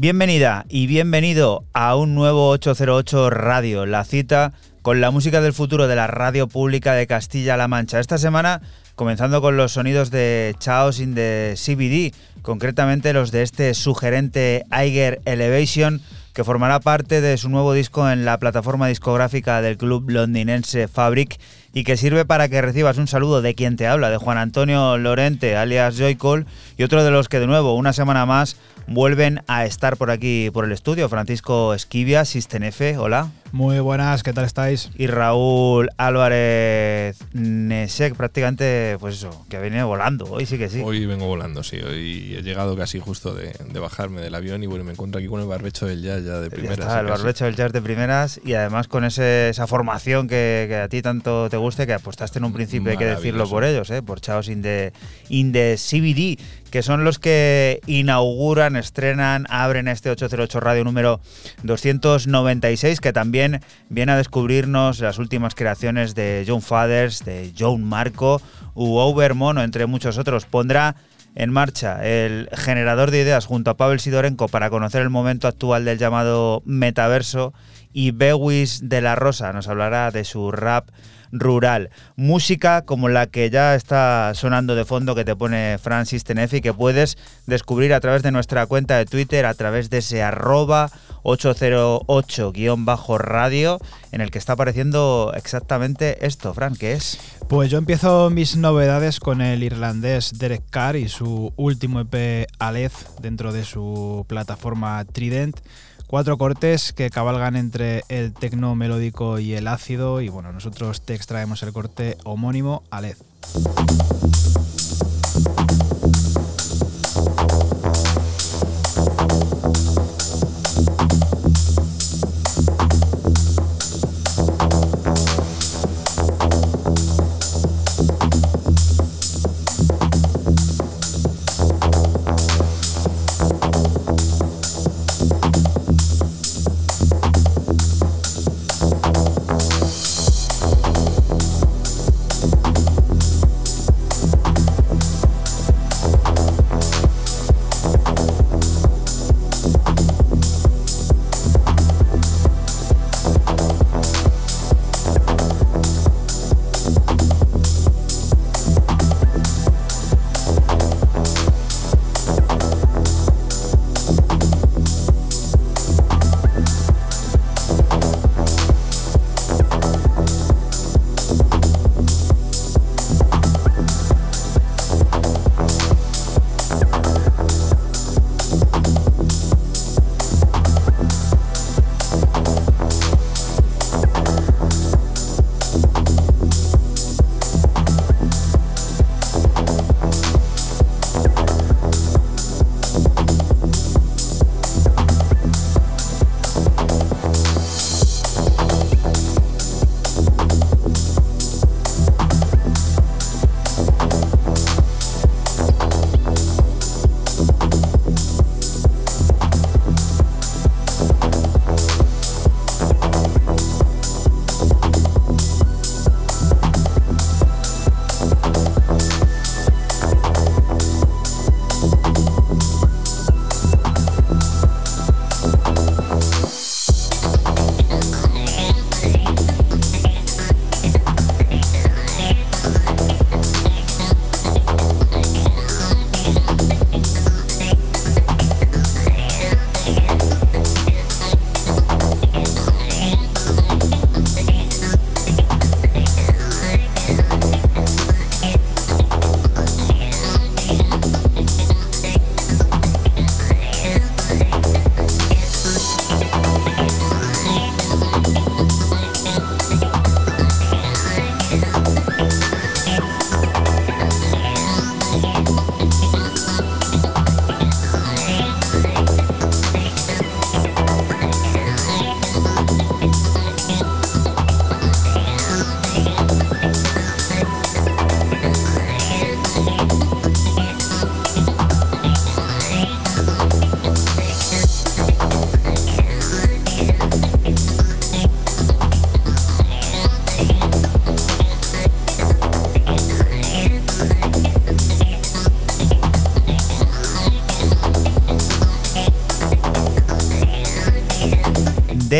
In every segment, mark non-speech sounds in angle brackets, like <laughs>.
Bienvenida y bienvenido a un nuevo 808 Radio, la cita con la música del futuro de la radio pública de Castilla-La Mancha. Esta semana comenzando con los sonidos de Chaos in the CBD, concretamente los de este sugerente Eiger Elevation, que formará parte de su nuevo disco en la plataforma discográfica del club londinense Fabric y que sirve para que recibas un saludo de quien te habla, de Juan Antonio Lorente, alias Joycol, y otro de los que de nuevo, una semana más, vuelven a estar por aquí, por el estudio, Francisco Esquivia, Sistenefe, hola. Muy buenas, ¿qué tal estáis? Y Raúl Álvarez Nesek, prácticamente, pues eso, que viene volando, hoy sí que sí. Hoy vengo volando, sí, hoy he llegado casi justo de, bajarme del avión y bueno, me encuentro aquí con el barbecho del jazz ya de primeras. Ya está, el barbecho del jazz de primeras y además con ese, esa formación que, que, a ti tanto te guste, que apostaste en un principio, hay que decirlo por ellos, ¿eh? por Chaos in the, in the CBD, que son los que inauguran, estrenan, abren este 808 Radio número 296, que también viene a descubrirnos las últimas creaciones de John Fathers, de John Marco u Over Mono, entre muchos otros. Pondrá en marcha el generador de ideas junto a Pavel Sidorenko para conocer el momento actual del llamado metaverso y Bewis de la Rosa nos hablará de su rap rural. Música como la que ya está sonando de fondo que te pone Francis Tenefi, que puedes descubrir a través de nuestra cuenta de Twitter, a través de ese arroba 808-radio, en el que está apareciendo exactamente esto, Fran, ¿qué es? Pues yo empiezo mis novedades con el irlandés Derek Carr y su último EP Aleph dentro de su plataforma Trident. Cuatro cortes que cabalgan entre el tecno melódico y el ácido y bueno, nosotros te extraemos el corte homónimo Alez.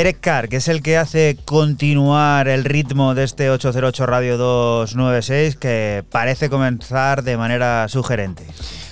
Derek Carr, que es el que hace continuar el ritmo de este 808 Radio 296, que parece comenzar de manera sugerente.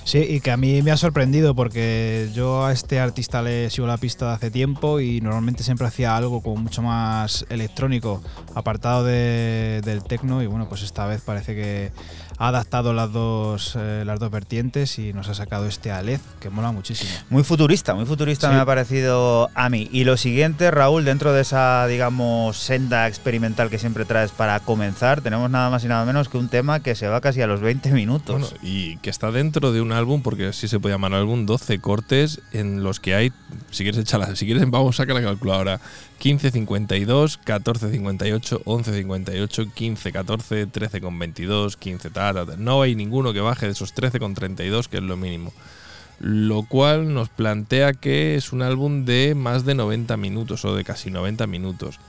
Sí, y que a mí me ha sorprendido porque yo a este artista le sigo la pista de hace tiempo y normalmente siempre hacía algo como mucho más electrónico, apartado del techno y bueno, pues esta vez parece que ha adaptado las dos, eh, las dos vertientes y nos ha sacado este Aleph que mola muchísimo. Muy futurista, muy futurista me ha parecido a mí. Y lo siguiente, Raúl, dentro de esa, digamos, senda experimental que siempre traes para comenzar, tenemos nada más y nada menos que un tema que se va casi a los 20 minutos. y que está dentro de un álbum, porque así se puede llamar álbum, 12 cortes en los que hay, si quieres echarla, si quieres vamos a sacar la calculadora, 15.52, 14.58, 11.58, 15.14, 13.22, 15 tal, No hay ninguno que baje de esos 13.32, que es lo mínimo. Lo cual nos plantea que es un álbum de más de 90 minutos o de casi 90 minutos.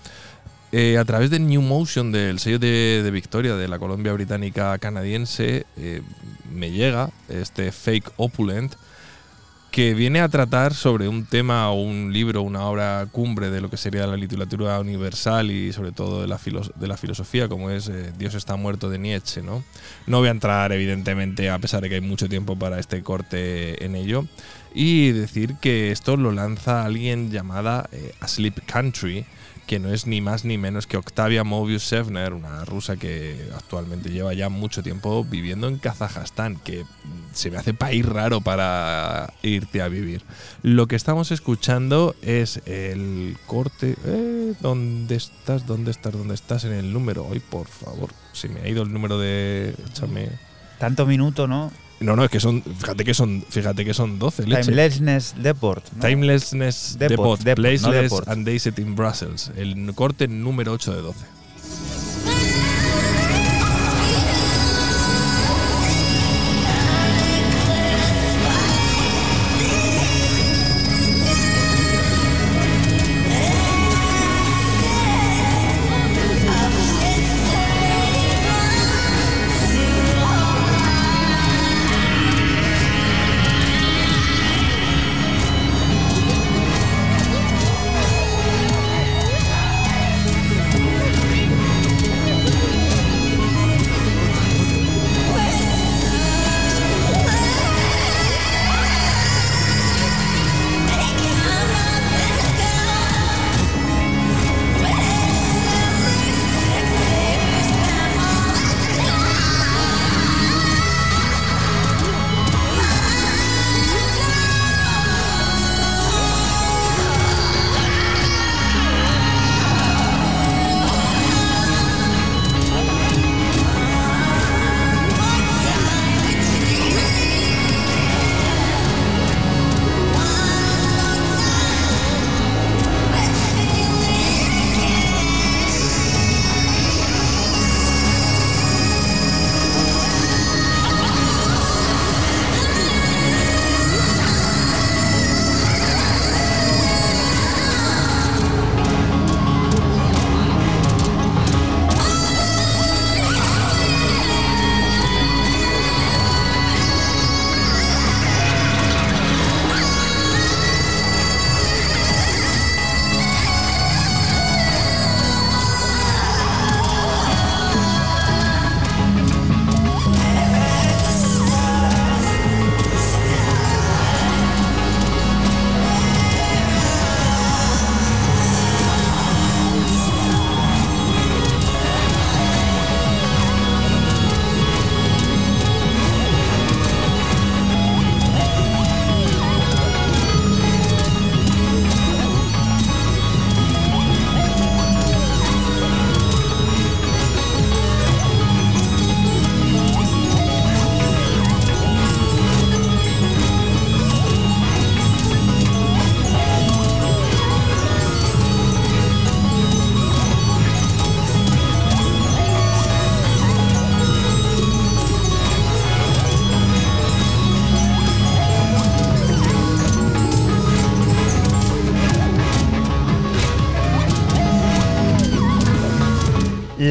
Eh, a través de New Motion, del sello de, Victoria de la Colombia Británica Canadiense, eh, me llega este Fake Opulent, que viene a tratar sobre un tema o un libro, una obra cumbre de lo que sería la literatura universal y sobre todo de la, de la filosofía, como es eh, Dios está muerto de Nietzsche. ¿no? no voy a entrar, evidentemente, a pesar de que hay mucho tiempo para este corte en ello, y decir que esto lo lanza alguien llamada eh, Asleep Country, que no es ni más ni menos que Octavia Mobius Sevner, una rusa que actualmente lleva ya mucho tiempo viviendo en Kazajstán, que se me hace país raro para irte a vivir. Lo que estamos escuchando es el corte. Eh, ¿Dónde estás? ¿Dónde estás? ¿Dónde estás en el número? Hoy, por favor, se me ha ido el número de. Échame. Tanto minuto, ¿no? No, no, es que son, fíjate que son, fíjate que son 12. Timelessness Deport. Timelessness Deport, Placeless and Days in Brussels. El corte número 8 de 12.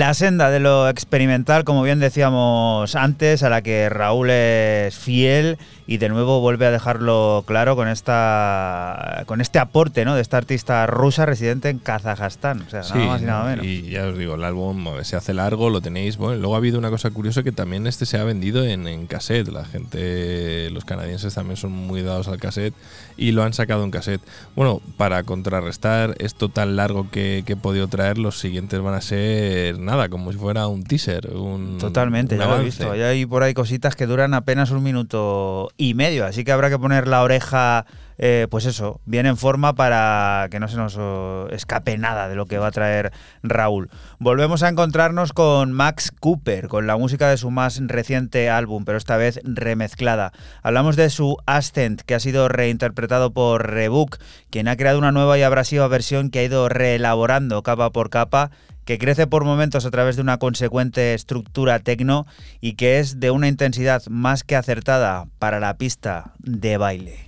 La senda de lo experimental, como bien decíamos antes, a la que Raúl es fiel y de nuevo vuelve a dejarlo claro con esta con este aporte ¿no? de esta artista rusa residente en Kazajstán. O sea, nada más y nada menos. Y ya os digo, el álbum se hace largo, lo tenéis. Bueno, luego ha habido una cosa curiosa que también este se ha vendido en, en cassette. La gente, los canadienses también son muy dados al cassette y lo han sacado en cassette. Bueno, para contrarrestar esto tan largo que, que he podido traer, los siguientes van a ser nada, como si fuera un teaser. Un, Totalmente, un ya lo he visto. Ya hay por ahí cositas que duran apenas un minuto y medio, así que habrá que poner la oreja, eh, pues eso, bien en forma para que no se nos oh, escape nada de lo que va a traer Raúl. Volvemos a encontrarnos con Max Cooper, con la música de su más reciente álbum, pero esta vez remezclada. Hablamos de su Ascent, que ha sido reinterpretado por Rebook, quien ha creado una nueva y abrasiva versión que ha ido reelaborando capa por capa que crece por momentos a través de una consecuente estructura tecno y que es de una intensidad más que acertada para la pista de baile.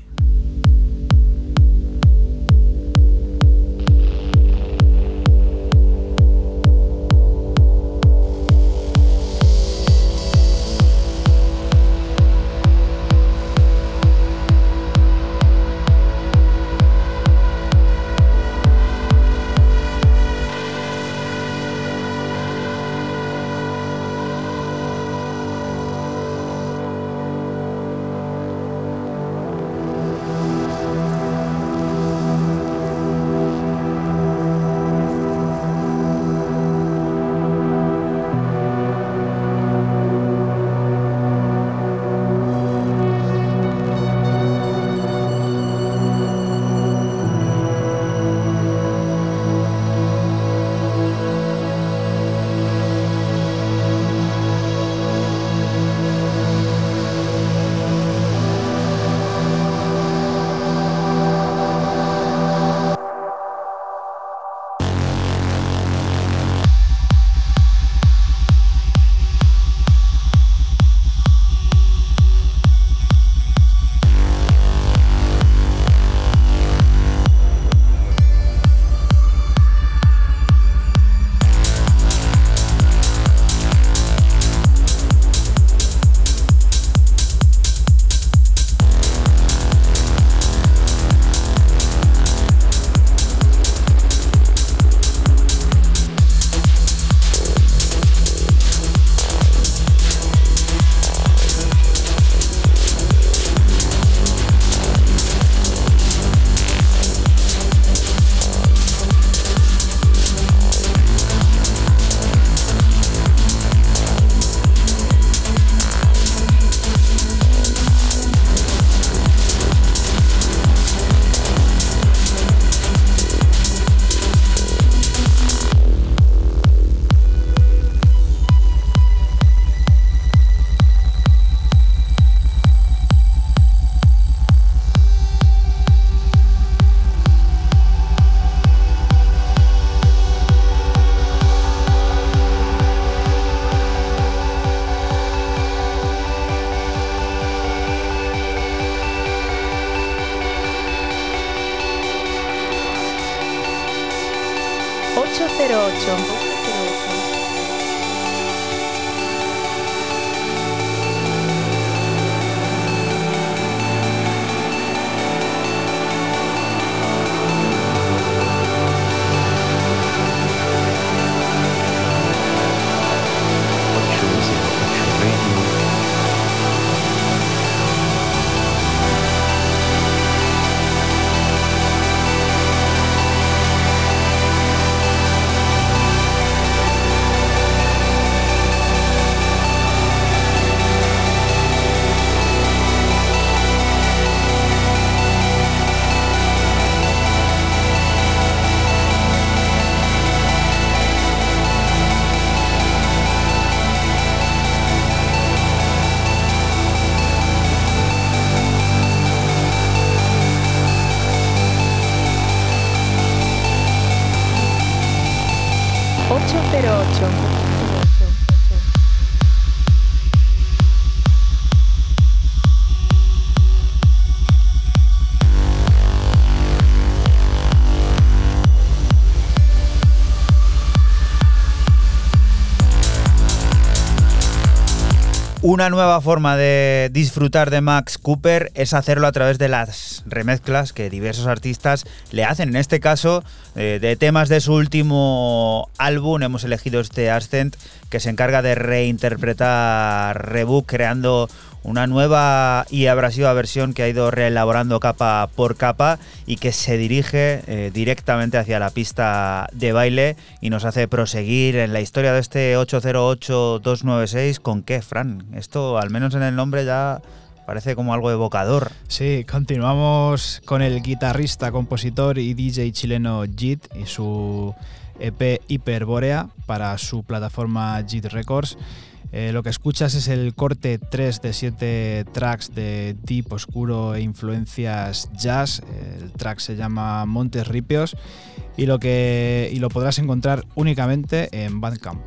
Una nueva forma de disfrutar de Max Cooper es hacerlo a través de las remezclas que diversos artistas le hacen. En este caso, eh, de temas de su último álbum, hemos elegido este Ascent que se encarga de reinterpretar Rebook, creando una nueva y abrasiva versión que ha ido reelaborando capa por capa y que se dirige eh, directamente hacia la pista de baile y nos hace proseguir en la historia de este 808-296 con qué, Fran. Esto, al menos en el nombre, ya parece como algo evocador. Sí, continuamos con el guitarrista, compositor y DJ chileno Jit y su EP Hyperborea para su plataforma Jit Records. Eh, lo que escuchas es el corte 3 de 7 tracks de deep, oscuro e influencias jazz. El track se llama Montes Ripios y lo, que, y lo podrás encontrar únicamente en Bandcamp.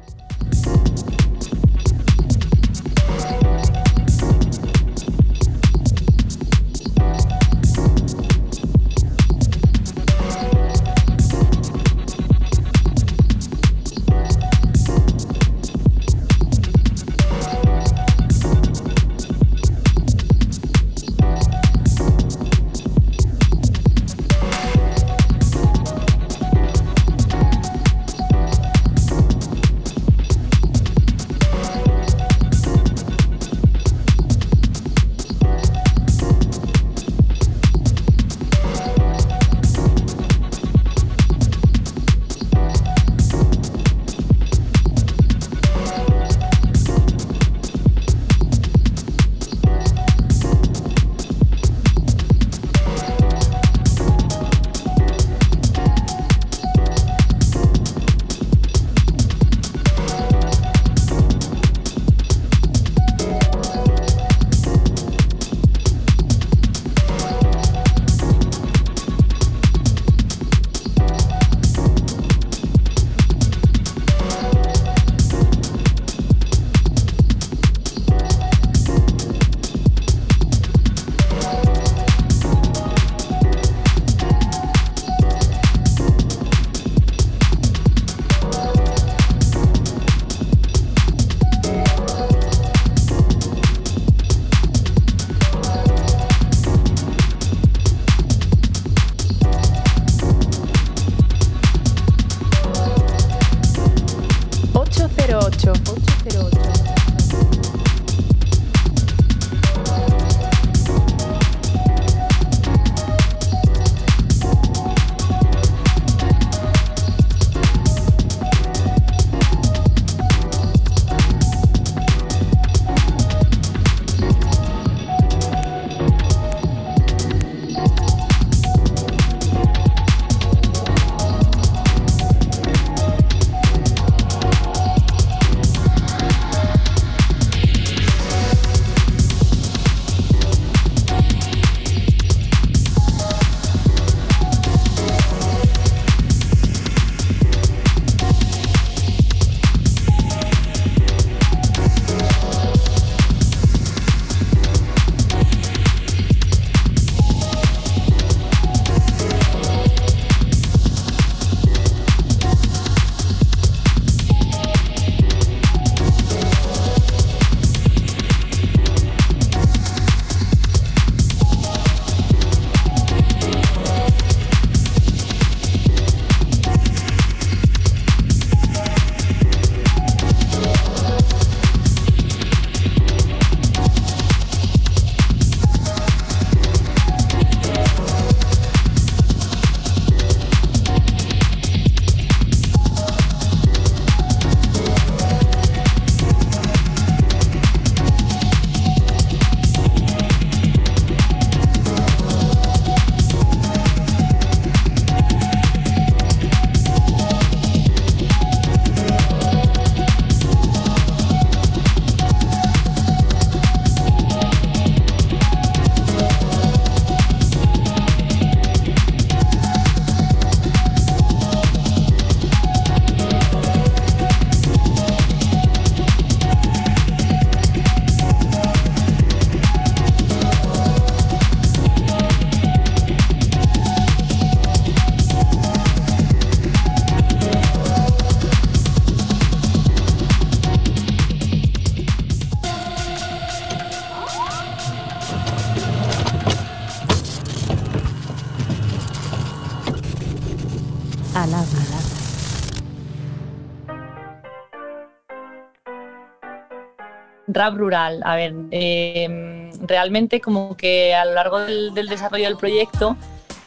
Rap rural, a ver, eh, realmente como que a lo largo del, desarrollo del proyecto,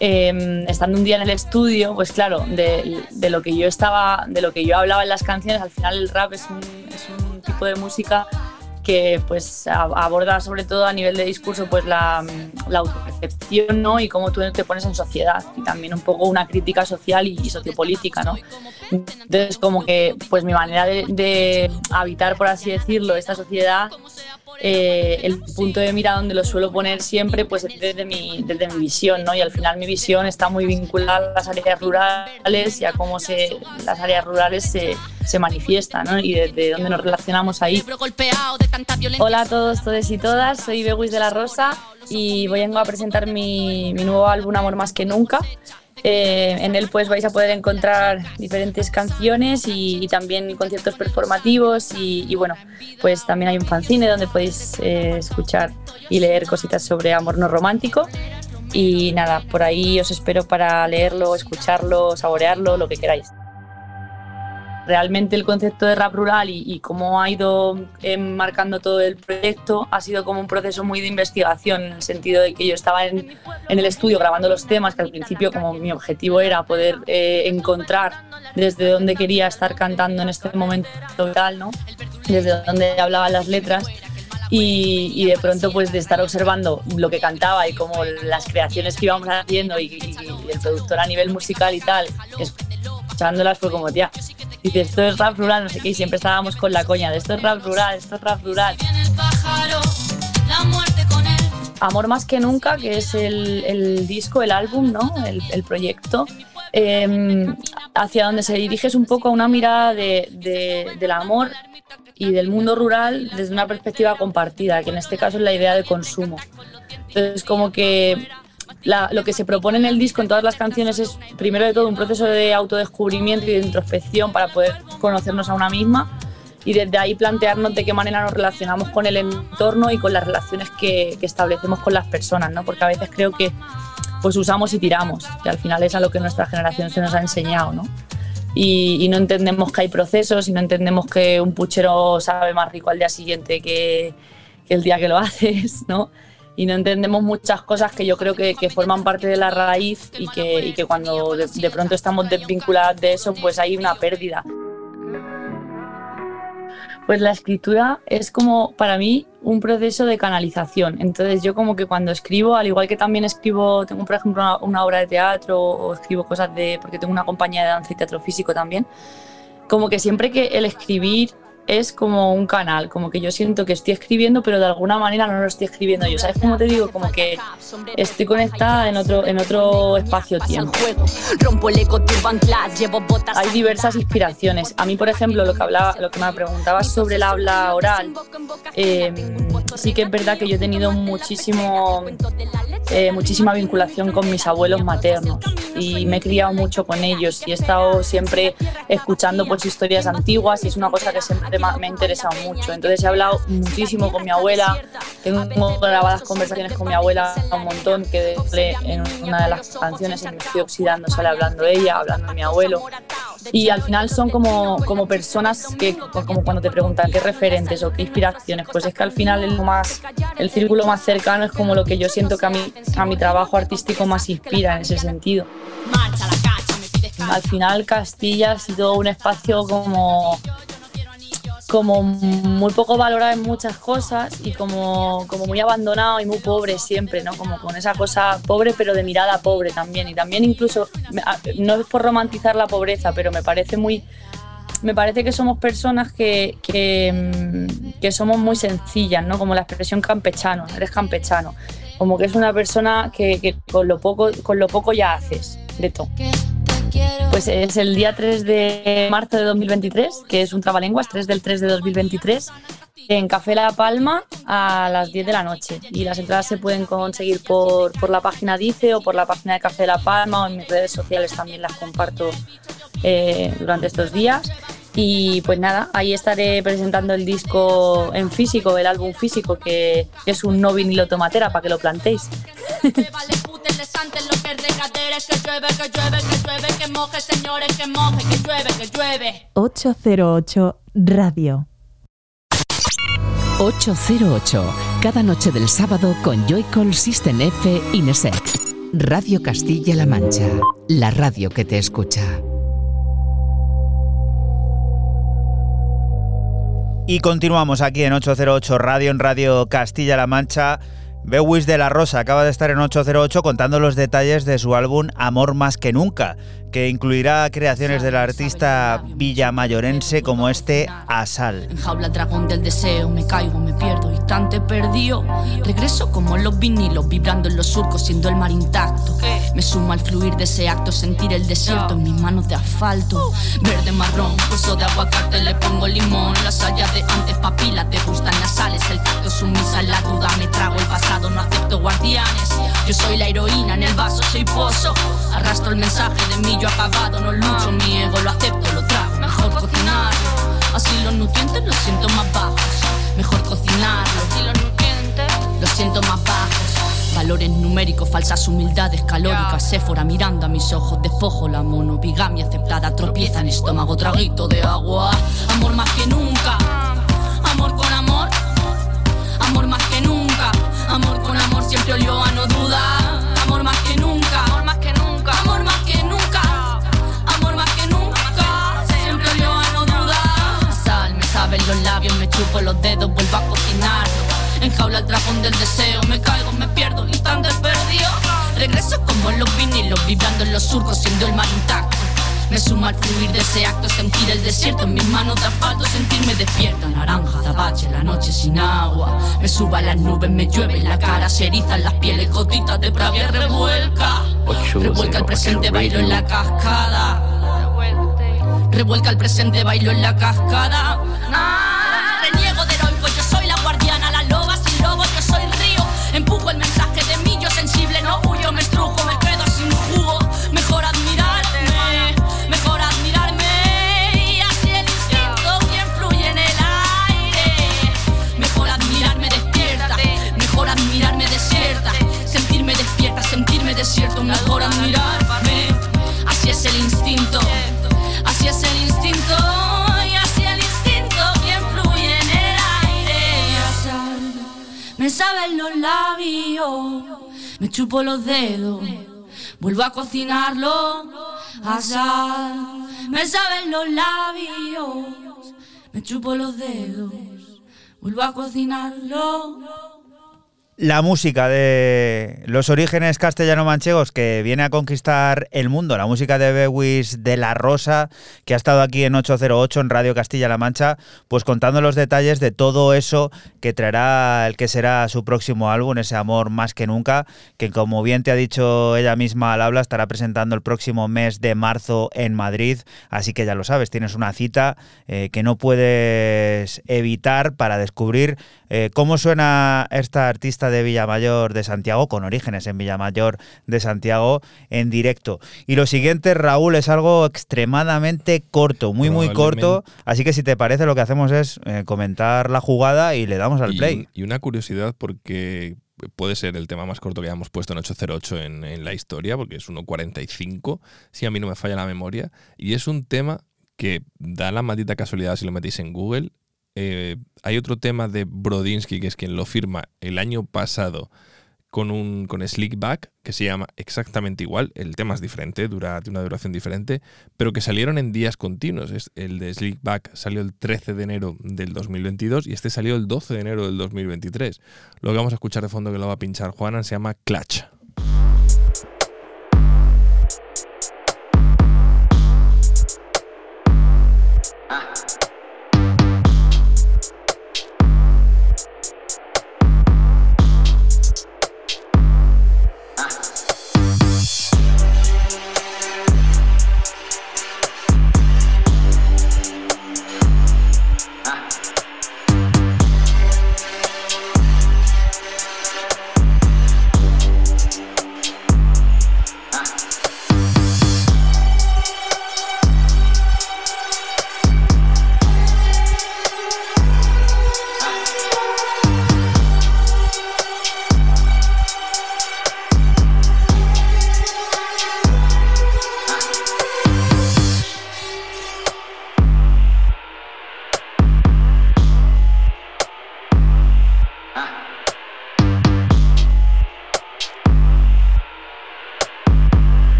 eh, estando un día en el estudio, pues claro, de, de, lo que yo estaba, de lo que yo hablaba en las canciones, al final el rap es un, es un tipo de música que pues aborda sobre todo a nivel de discurso pues la, la autopercepción ¿no? y cómo tú te pones en sociedad y también un poco una crítica social y, sociopolítica ¿no? Entonces como que pues mi manera de, habitar por así decirlo esta sociedad eh, el punto de mira donde lo suelo poner siempre pues desde mi, desde mi visión ¿no? y al final mi visión está muy vinculada a las áreas rurales y a cómo se, las áreas rurales se, se manifiestan ¿no? y desde dónde nos relacionamos ahí. Hola a todos, todos y todas, soy Bewis de la Rosa y voy a presentar mi, mi nuevo álbum Amor Más que Nunca. Eh, en él pues vais a poder encontrar diferentes canciones y, también conciertos performativos y, y, bueno, pues también hay un fanzine donde podéis eh, escuchar y leer cositas sobre amor no romántico. Y nada, por ahí os espero para leerlo, escucharlo, saborearlo, lo que queráis realmente el concepto de rap rural y, cómo ha ido eh, marcando todo el proyecto ha sido como un proceso muy de investigación, en el sentido de que yo estaba en, el estudio grabando los temas, que al principio como mi objetivo era poder eh, encontrar desde dónde quería estar cantando en este momento tal, ¿no? desde dónde hablaban las letras. Y, de pronto pues de estar observando lo que cantaba y como las creaciones que íbamos haciendo y, y el productor a nivel musical y tal, escuchándolas fue como, tía, dice, esto es rap rural, no sé qué, y siempre estábamos con la coña de esto es rap rural, esto es rap rural. Amor más que nunca, que es el, el disco, el álbum, ¿no? El, el proyecto, eh, hacia donde se dirige es un poco a una mirada de, de, del amor y del mundo rural desde una perspectiva compartida, que en este caso es la idea de consumo. Entonces, como que lo que se propone en el disco, en todas las canciones, es primero de todo un proceso de autodescubrimiento y de introspección para poder conocernos a una misma y desde ahí plantearnos de qué manera nos relacionamos con el entorno y con las relaciones que, establecemos con las personas, ¿no? porque a veces creo que pues usamos y tiramos, que al final es a lo que nuestra generación se nos ha enseñado. ¿no? Y, y, no entendemos que hay procesos y no entendemos que un puchero sabe más rico al día siguiente que, que el día que lo <laughs> haces, ¿no? Y no entendemos muchas cosas que yo creo que, que forman parte de la raíz y que, que cuando de, de, pronto estamos desvinculadas de eso, pues hay una pérdida. Pues la escritura es como para mí un proceso de canalización. Entonces yo como que cuando escribo, al igual que también escribo, tengo por ejemplo una, una obra de teatro o escribo cosas de, porque tengo una compañía de danza y teatro físico también, como que siempre que el escribir es como un canal, como que yo siento que estoy escribiendo, pero de alguna manera no lo estoy escribiendo yo. ¿Sabes cómo te digo? Como que estoy conectada en otro, en otro espacio-tiempo. Hay diversas inspiraciones. A mí, por ejemplo, lo que, hablaba, lo que me preguntabas sobre el habla oral, eh, sí que es verdad que yo he tenido muchísimo, eh, muchísima vinculación con mis abuelos maternos y me he criado mucho con ellos y he estado siempre escuchando pues, historias antiguas y es una cosa que siempre me ha interesado mucho. Entonces he hablado muchísimo con mi abuela, tengo grabadas conversaciones con mi abuela un montón, que en una de las canciones en Me estoy oxidando sale hablando ella, hablando de mi abuelo. Y al final son como, como personas que, como cuando te preguntan qué referentes o qué inspiraciones, pues es que al final el, más, el círculo más cercano es como lo que yo siento que a mí, a mi trabajo artístico más inspira en ese sentido. Al final Castilla ha sido un espacio como como muy poco valorado en muchas cosas y como, como muy abandonado y muy pobre siempre, ¿no? Como con esa cosa pobre pero de mirada pobre también. Y también incluso, no es por romantizar la pobreza, pero me parece muy... Me parece que somos personas que, que, que somos muy sencillas, ¿no? Como la expresión campechano, eres campechano. Como que es una persona que, que con, lo poco, con lo poco ya haces Pues es el día 3 de marzo de 2023, que es un trabalenguas, 3 del 3 de 2023, en Café La Palma a las 10 de la noche. Y las entradas se pueden conseguir por, por la página Dice o por la página de Café La Palma o en mis redes sociales también las comparto eh, durante estos días. Y pues nada, ahí estaré presentando el disco en físico, el álbum físico, que es un no vinilo tomatera para que lo plantéis. <laughs> que llueve, que llueve, que llueve, que moje, señores, que moje, que llueve, que llueve. 808 Radio. 808, cada noche del sábado con Joycall System F Inesec. Radio Castilla-La Mancha, la radio que te escucha. Y continuamos aquí en 808 Radio, en Radio Castilla-La Mancha. Bewis de la Rosa acaba de estar en 808 contando los detalles de su álbum Amor más que nunca, que incluirá creaciones del artista villamayorense como este Asal. En jaula dragón del deseo, me caigo, me pierdo, instante perdido. Regreso como los vinilos, vibrando en los surcos, siendo el mar intacto. Me sumo al fluir de ese acto, sentir el desierto en mis manos de asfalto. Verde, marrón, uso de aguacate, le pongo limón. Las sayas de antes, papilas, te gustan las sales. El tacto sumisa en la duda, me trago el pasado, no acepto guardianes. Yo soy la heroína, en el vaso soy pozo. Arrastro el mensaje de mí, yo acabado, no lucho, mi ego lo acepto, lo trago. Mejor cocinarlo, así los nutrientes los siento más bajos. Mejor cocinarlo, así los nutrientes los siento más bajos. Valores numéricos, falsas humildades calóricas. Séfora mirando a mis ojos, despojo la monobigamia aceptada. Tropieza en estómago, traguito de agua. Amor más que nunca, amor con amor. Amor más que nunca, amor con amor siempre olió a no duda. Labios, me chupo los dedos, vuelvo a cocinarlo. Enjaula el dragón del deseo, me caigo, me pierdo, instante perdido. Regreso como los vinilos, vibrando en los surcos, siendo el mar intacto. Me sumo al fluir de ese acto, sentir el desierto en mis manos de asfalto, sentirme despierta. Naranja, azabache, la noche sin agua. Me suba a las nubes, me llueve en la cara, se erizan las pieles, gotitas de pravia revuelca. Revuelca el presente, bailo en la cascada. Revuelca el presente, bailo en la cascada. Los labios, me chupo los dedos, vuelvo a cocinarlo a. Me saben los labios, me chupo los dedos, vuelvo a cocinarlo. La música de los orígenes castellano-manchegos que viene a conquistar el mundo, la música de Bewis de la Rosa, que ha estado aquí en 808 en Radio Castilla-La Mancha, pues contando los detalles de todo eso que traerá el que será su próximo álbum, ese amor más que nunca, que como bien te ha dicho ella misma al habla, estará presentando el próximo mes de marzo en Madrid, así que ya lo sabes, tienes una cita eh, que no puedes evitar para descubrir eh, cómo suena esta artista de Villamayor de Santiago, con orígenes en Villamayor de Santiago, en directo. Y lo siguiente, Raúl, es algo extremadamente corto, muy, muy corto. Así que si te parece, lo que hacemos es eh, comentar la jugada y le damos al Y- play. Y una curiosidad porque puede ser el tema más corto que hayamos puesto en 808 en, en la historia, porque es 1.45, si a mí no me falla la memoria. Y es un tema que da la maldita casualidad si lo metéis en Google. Eh, hay otro tema de Brodinsky, que es quien lo firma el año pasado con un con Slickback, que se llama exactamente igual. El tema es diferente, dura, tiene una duración diferente, pero que salieron en días continuos. El de Slickback salió el 13 de enero del 2022 y este salió el 12 de enero del 2023. Lo que vamos a escuchar de fondo que lo va a pinchar Juana se llama. Clutch.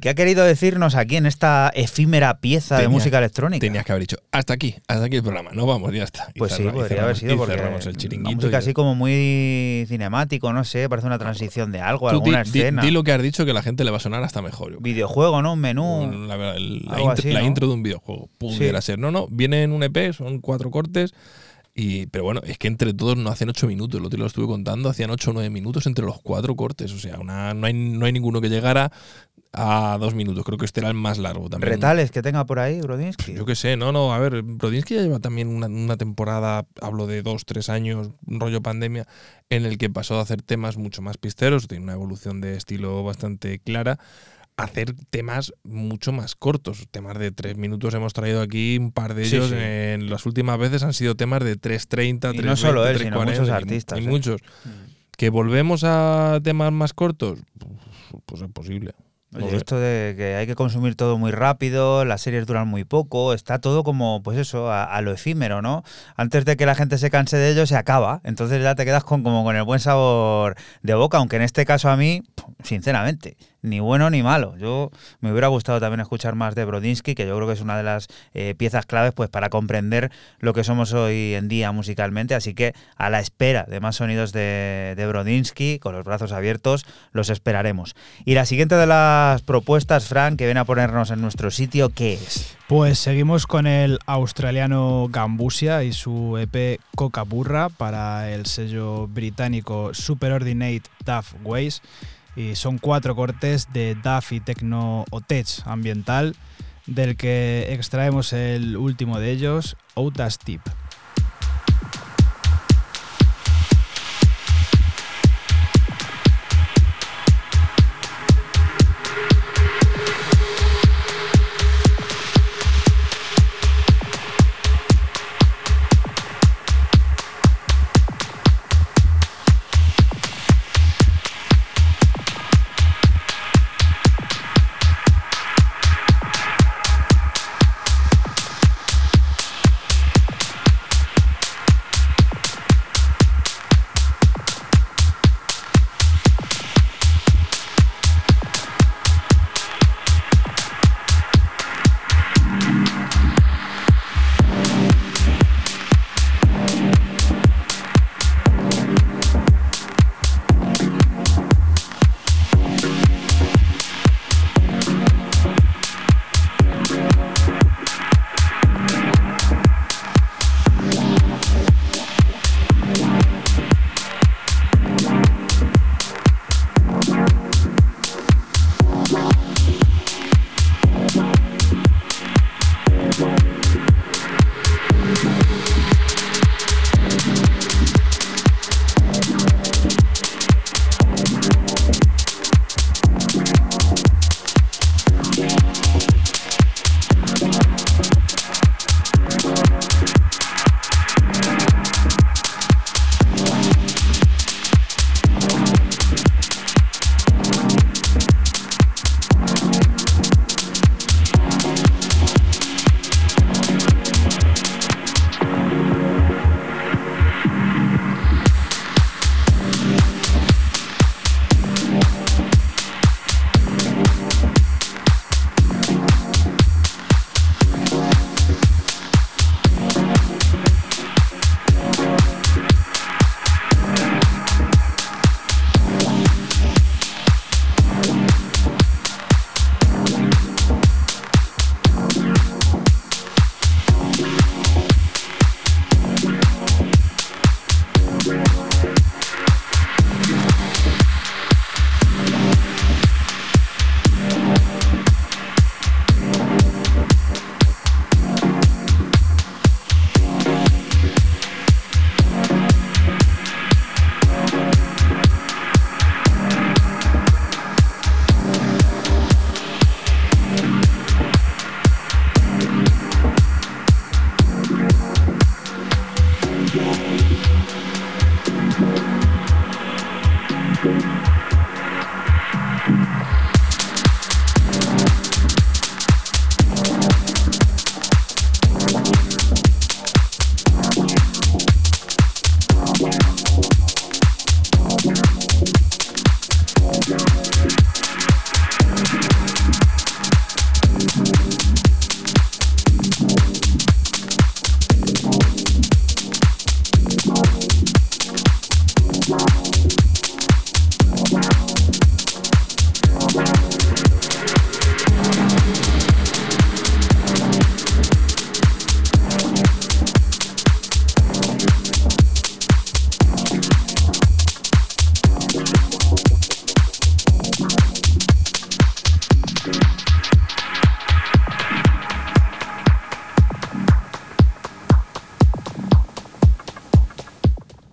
¿Qué ha querido decirnos aquí en esta efímera pieza de música electrónica? Tenías que haber dicho, hasta aquí, hasta aquí el programa, no vamos, ya está. Y Pues sí, podría haber cerramos- sido y porque cerramos el chiringuito. música así como muy cinemático, no sé, parece una transición de algo, Tú di, alguna di- escena. di lo que has dicho que la gente le va a sonar hasta mejor. Videojuego, ¿no? Un menú. La, la- la intro, así, la ¿no? intro de un videojuego. Pudiera ser. No, no, viene en un EP, son cuatro cortes. Y, pero bueno, es que entre todos no hacen ocho minutos. Lo día lo estuve contando, hacían ocho o nueve minutos entre los cuatro cortes. O sea, una, no, hay, no hay ninguno que llegara a dos minutos. Creo que este era el más largo también. Retales que tenga por ahí, Brodinsky. Yo qué sé, no, no, a ver, Brodinsky ya lleva también una, una temporada, hablo de dos, tres años, rollo pandemia, en el que pasó a hacer temas mucho más pisteros, tiene una evolución de estilo bastante clara, a hacer temas mucho más cortos. Temas de tres minutos hemos traído aquí, un par de ellos sí. en las últimas veces han sido temas de 3.30, Y 3.20, no solo él, sino 3.40, muchos y- artistas, y ¿eh? muchos. ¿Que volvemos a temas más cortos? Pues es posible. Oye, sé. esto de que hay que consumir todo muy rápido, las series duran muy poco, está todo como, pues eso, a, a lo efímero, ¿no? Antes de que la gente se canse de ello, se acaba. Entonces ya te quedas con, como con el buen sabor de boca, aunque en este caso a mí, sinceramente, ni bueno ni malo. Yo me hubiera gustado también escuchar más de Brodinsky, que yo creo que es una de las eh, piezas claves pues para comprender lo que somos hoy en día musicalmente. Así que a la espera de más sonidos de, de Brodinsky, con los brazos abiertos, los esperaremos. Y la siguiente de las propuestas, Frank, que viene a ponernos en nuestro sitio, ¿qué es? Pues seguimos con el australiano Gambusia y su EP Coca Burra para el sello británico Superordinate Duff Ways. Y son cuatro cortes de Duff y Tecno o Tech ambiental, del que extraemos el último de ellos, Outas Tip.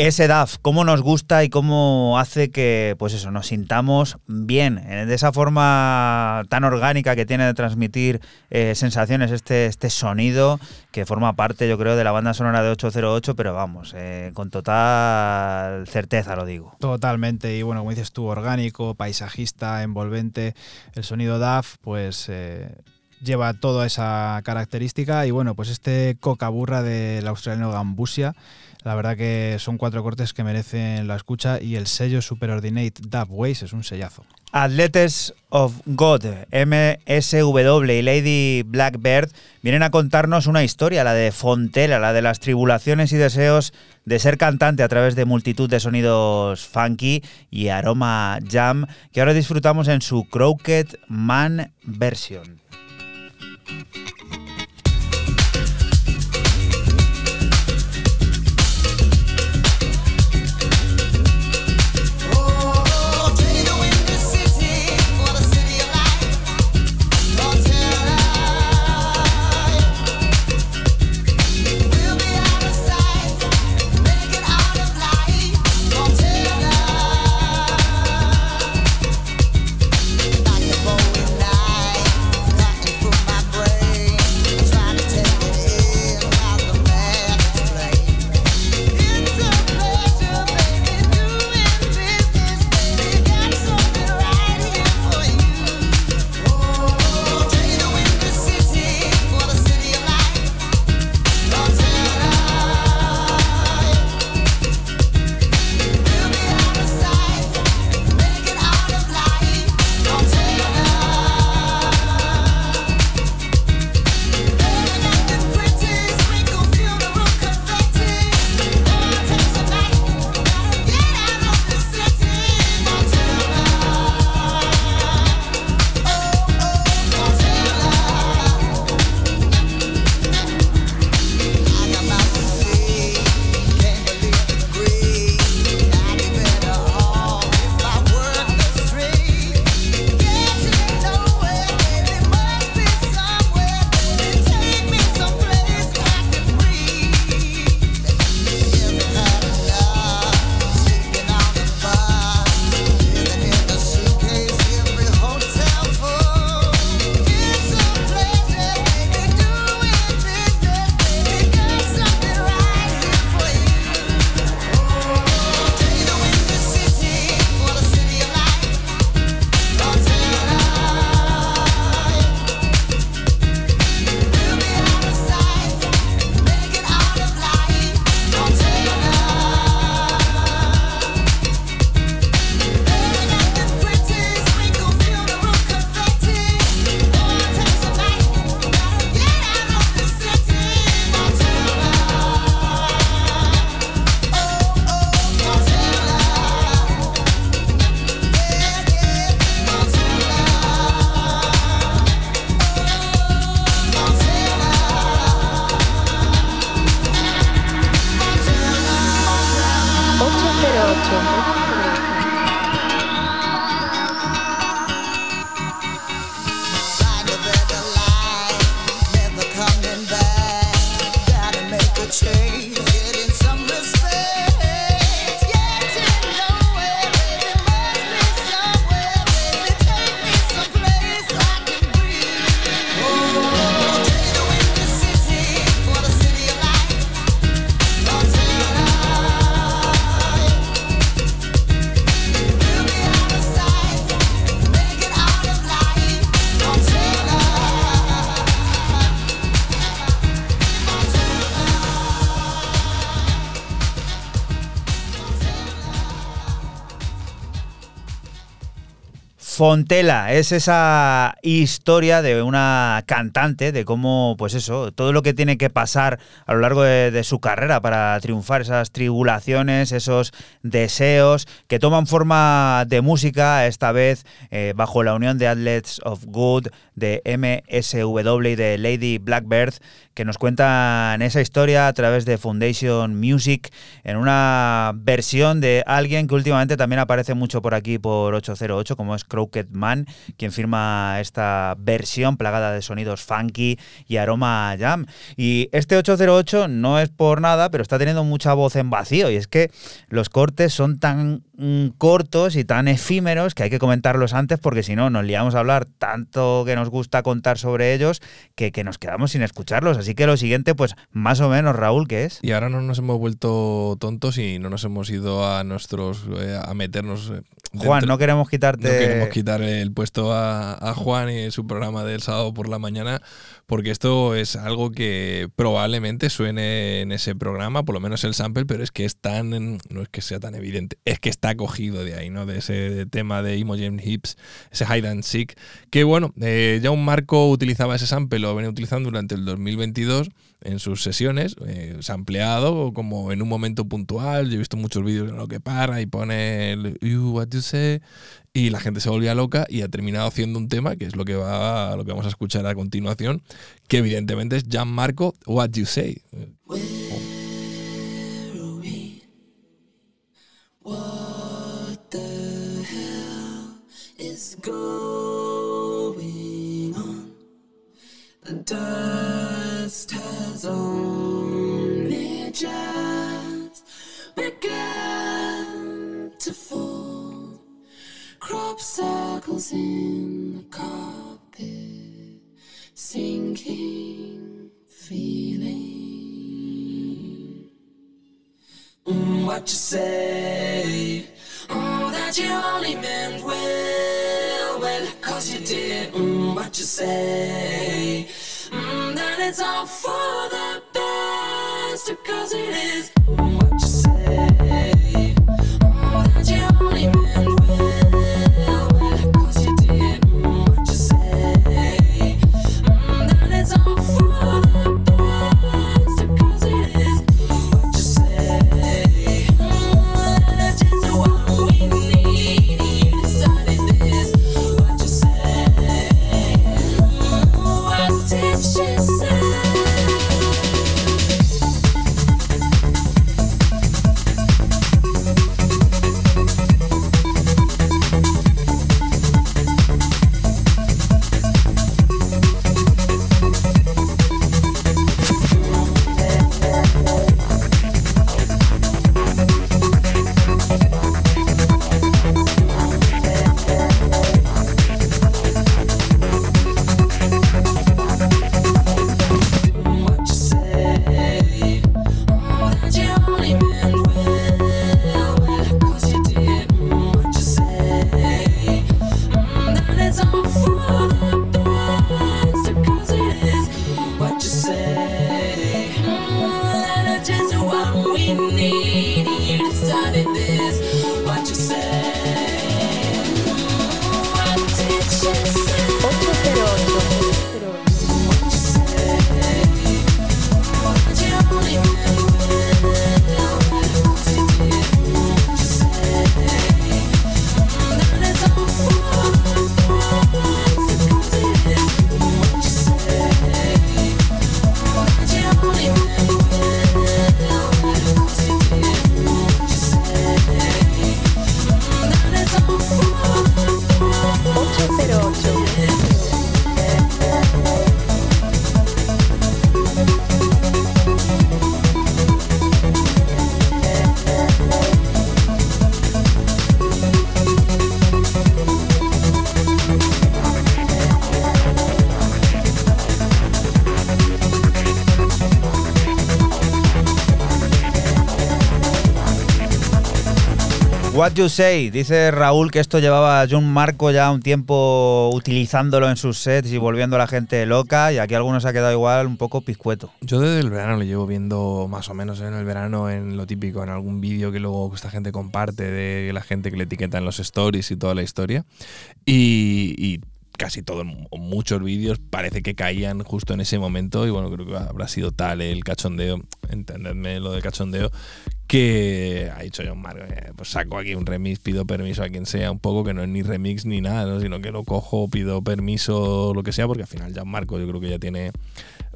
Ese DAF, cómo nos gusta y cómo hace que, pues eso, nos sintamos bien, eh, de esa forma tan orgánica que tiene de transmitir eh, sensaciones este, este sonido que forma parte, yo creo, de la banda sonora de 808, pero vamos, eh, con total certeza lo digo. Totalmente, y bueno, como dices tú, orgánico, paisajista, envolvente, el sonido DAF, pues lleva toda esa característica y bueno, pues este coca burra del australiano Gambusia la verdad que son cuatro cortes que merecen la escucha y el sello Superordinate Dub Ways es un sellazo. Atletes of God, MSW y Lady Blackbird vienen a contarnos una historia, la de Fontela, la de las tribulaciones y deseos de ser cantante a través de multitud de sonidos funky y aroma jam que ahora disfrutamos en su Crooked Man version. Fontela. Es esa historia de una cantante, de cómo, pues eso, todo lo que tiene que pasar a lo largo de, su carrera para triunfar, esas tribulaciones, esos deseos que toman forma de música, esta vez eh, bajo la unión de Athletes of Good, de MSW y de Lady Blackbird, que nos cuentan esa historia a través de Foundation Music en una versión de alguien que últimamente también aparece mucho por aquí por 808, como es Crooked Man, quien firma esta versión plagada de sonidos funky y aroma jam. Y este 808 no es por nada, pero está teniendo mucha voz en vacío, y es que los cortes son tan mm, cortos y tan efímeros que hay que comentarlos antes porque si no nos liamos a hablar tanto que nos gusta contar sobre ellos que, que nos quedamos sin escucharlos. Así que lo siguiente, pues más o menos, Raúl, ¿qué es? Y ahora no nos hemos vuelto tontos y no nos hemos ido a nuestros eh, a meternos. Juan, dentro- no queremos quitarte... No queremos quitar el puesto a, a Juan y su programa del sábado por la mañana, porque esto es algo que probablemente suene en ese programa, por lo menos el sample, pero es que es tan, no es que sea tan evidente, es que está cogido de ahí, ¿no? De ese tema de Imogen Hips, ese hide and seek, que bueno, eh, ya un Marco utilizaba ese sample, lo venía utilizando durante el 2022 en sus sesiones, eh, sampleado como en un momento puntual. Yo he visto muchos vídeos en lo que para y pone el you what you say y la gente se volvía loca y ha terminado haciendo un tema que es lo que va lo que vamos a escuchar a continuación, que evidentemente es Gianmarco What You Say. Going on? The dust has only just begun to fall. Crop circles in the carpet, sinking feeling. Mm, what you say? Oh, that you only meant well, well, cause you did. Mm, what you say? That it's all for the best, cause it is. What you say? Oh, that you only meant What You Say, dice Raúl que esto llevaba John Marco ya un tiempo utilizándolo en sus sets y volviendo a la gente loca y aquí algunos ha quedado igual un poco piscueto. Yo desde el verano lo llevo viendo más o menos en el verano en lo típico, en algún vídeo que luego esta gente comparte de la gente que le etiqueta en los stories y toda la historia. Y, y casi todos, muchos vídeos parece que caían justo en ese momento y bueno, creo que habrá sido tal el cachondeo, entendedme lo del cachondeo, que ha dicho John Marco, eh, pues saco aquí un remix, pido permiso a quien sea, un poco que no es ni remix ni nada, ¿no? sino que lo cojo, pido permiso, lo que sea, porque al final John Marco yo creo que ya tiene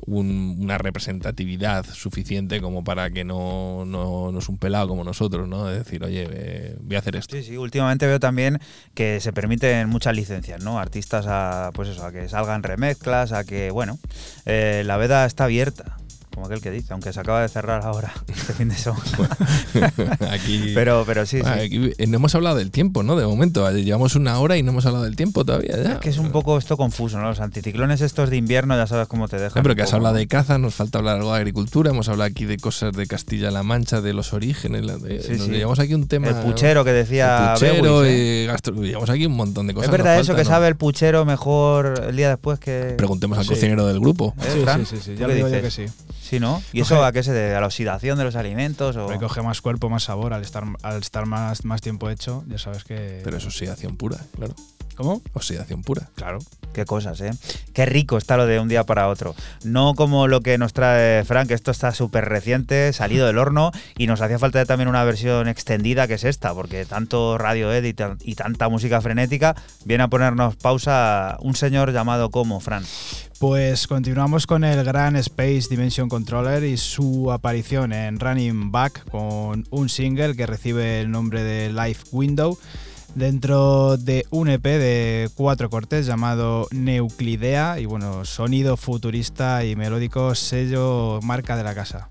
un- una representatividad suficiente como para que no, no, no es un pelado como nosotros, ¿no? De decir, oye, eh, voy a hacer esto. Sí, sí, últimamente veo también que se permiten muchas licencias, ¿no? Artistas a, pues eso, a que salgan remezclas, a que, bueno, eh, la veda está abierta, como aquel que dice, aunque se acaba de cerrar ahora, <laughs> este fin de semana. <laughs> Aquí, <laughs> pero, pero sí, Ah, sí. aquí, eh, no hemos hablado del tiempo, ¿no? De momento, eh, llevamos una hora y no hemos hablado del tiempo todavía. Ya. Es que es un poco esto confuso, ¿no? Los anticiclones estos de invierno ya sabes cómo te dejan. No, pero que has poco, hablado de caza, nos falta hablar algo de agricultura, hemos hablado aquí de cosas de Castilla-La Mancha, de los orígenes, de- Sí, nos sí. llevamos aquí un tema... El puchero que decía el puchero, Bewis, ¿eh? y gastro- llevamos aquí un montón de cosas. Es verdad eso, falta, que ¿no? sabe el puchero mejor el día después que... Preguntemos al Sí. cocinero del grupo. ¿Eh, Sí, sí, sí, sí, ¿Tú ya lo digo yo que sí. Sí, ¿no? ¿Y Coge- eso a qué se debe? ¿A la oxidación de los alimentos? O... Coge más cuerpo, más sabor al estar, al estar más, más tiempo hecho. Ya sabes que. Pero es oxidación pura, claro. ¿Cómo? Oxidación pura. Claro. Qué cosas, ¿eh? Qué rico está lo de un día para otro. No como lo que nos trae Frank, que esto está súper reciente, salido del horno, y nos hacía falta también una versión extendida que es esta, porque tanto radio edit y tanta música frenética viene a ponernos pausa un señor llamado como Fran. Pues continuamos con el gran Space Dimension Controller y su aparición en Running Back con un single que recibe el nombre de Life Window dentro de un EP de cuatro cortes llamado Neuclidea y bueno, sonido futurista y melódico, sello marca de la casa.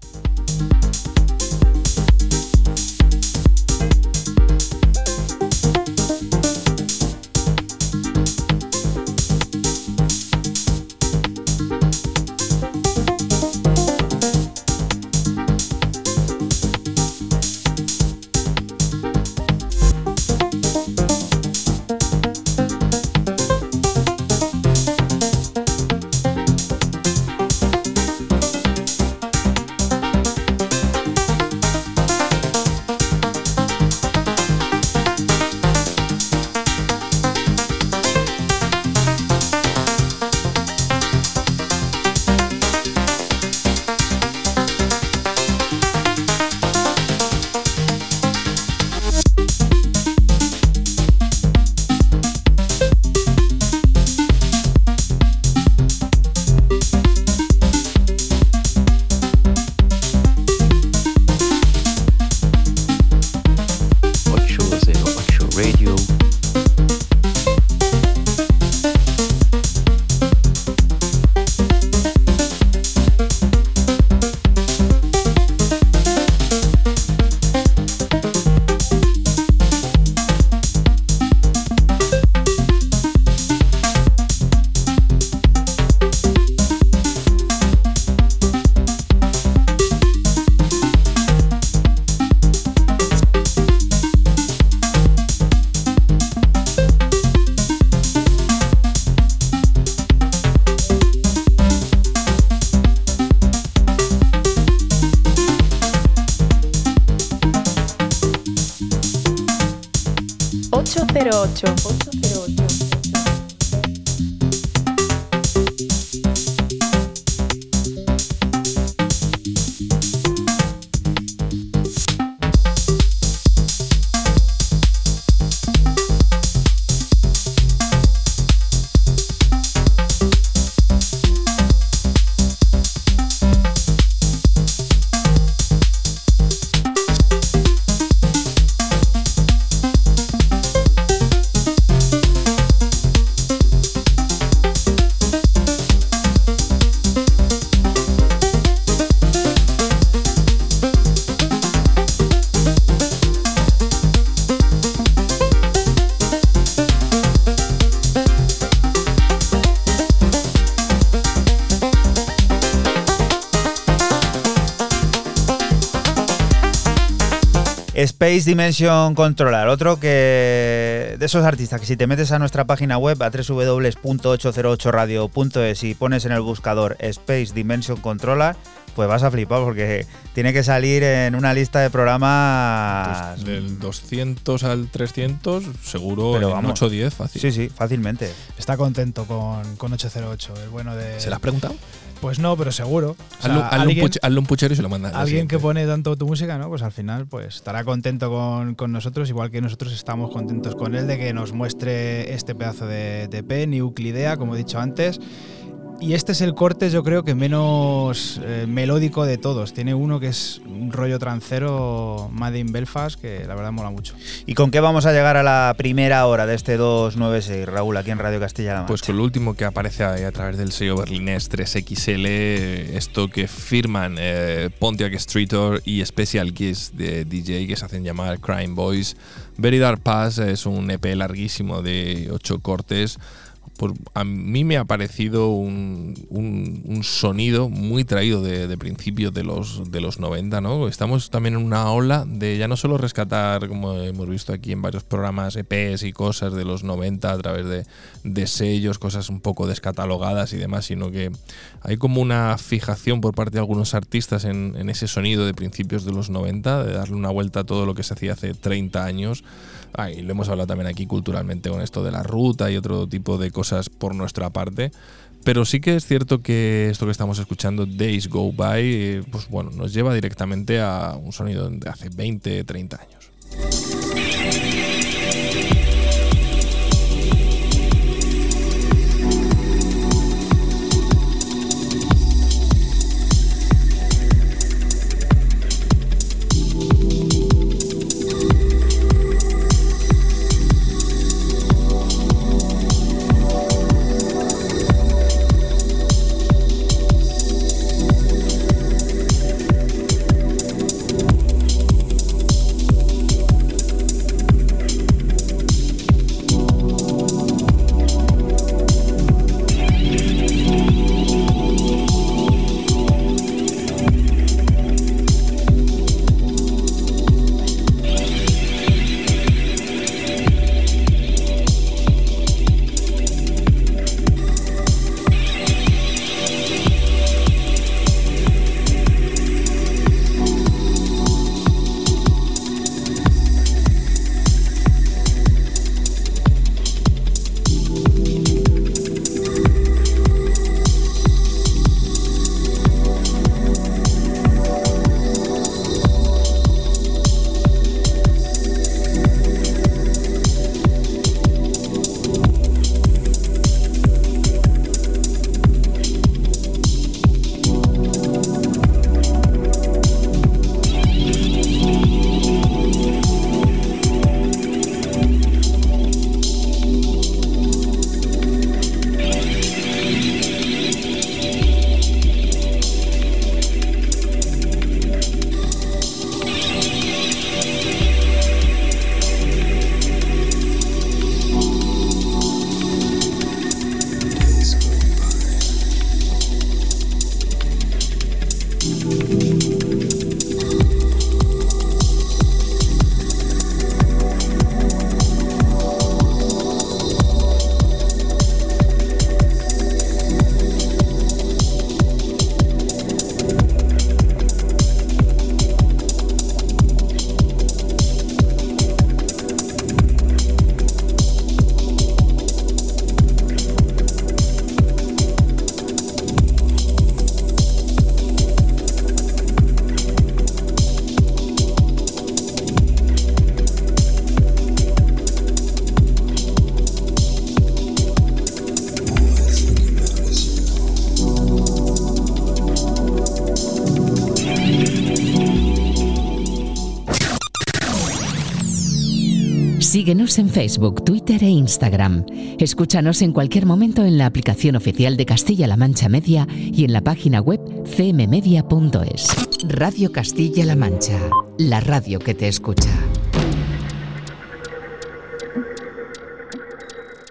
Space Dimension Controller, otro que de esos artistas que si te metes a nuestra página web a www.808radio.es y pones en el buscador Space Dimension Controller, pues vas a flipar porque tiene que salir en una lista de programas. Pues del 200 al 300, seguro Pero en vamos. 8 o 10, fácil. Sí, sí, fácilmente. Está contento con, con 808, el bueno de... ¿Se lo has preguntado? Pues no, pero seguro. O sea, hazle, hazle un alguien- puch- hazle un puchero y se lo manda. al Alguien que pone tanto tu música, ¿no? Pues al final pues estará contento con, con nosotros, igual que nosotros estamos contentos con él de que nos muestre este pedazo de, de EP, Euclidea, como he dicho antes. y este es el corte, yo creo que menos eh, melódico de todos. Tiene uno que es un rollo trancero Made in Belfast, que la verdad mola mucho. ¿Y con qué vamos a llegar a la primera hora de este 296, Raúl, aquí en Radio Castilla-La Mancha? Pues con lo último que aparece ahí a través del sello berlinés 3XL, esto que firman eh, Pontiac Streeter y Special Kiss de DJ que se hacen llamar Crime Boys. Very Dark Pass es un EP larguísimo de 8 cortes a mí me ha parecido un, sonido muy traído de, principios de los, de los 90, ¿no? Estamos también en una ola de ya no solo rescatar, como hemos visto aquí en varios programas, EPs y cosas de los 90 a través de, sellos, cosas un poco descatalogadas y demás, sino que hay como una fijación por parte de algunos artistas en, en ese sonido de principios de los 90, de darle una vuelta a todo lo que se hacía hace 30 años. Ah, y lo hemos hablado también aquí culturalmente con esto de la ruta y otro tipo de cosas por nuestra parte. Pero sí que es cierto que esto que estamos escuchando, Days Go By, eh, pues bueno, nos lleva directamente a un sonido de hace 20, 30 años. Facebook, Twitter e Instagram. Escúchanos en cualquier momento en la aplicación oficial de Castilla-La Mancha Media y en la página web cmmedia.es. Radio Castilla-La Mancha, la radio que te escucha.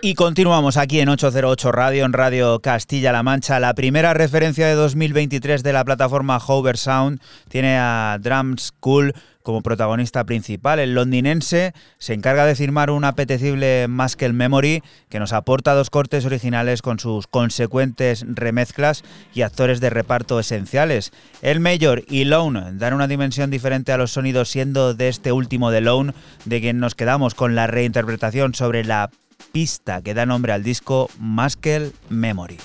Y continuamos aquí en 808 Radio, en Radio Castilla-La Mancha. La primera referencia de 2023 de la plataforma Hover Sound tiene a Drum School como protagonista principal. El londinense se encarga de firmar un apetecible Muscle Memory que nos aporta dos cortes originales con sus consecuentes remezclas y actores de reparto esenciales. El Mayor y Lone dan una dimensión diferente a los sonidos, siendo de este último de Lone de quien nos quedamos con la reinterpretación sobre la pista que da nombre al disco Muscle Memory.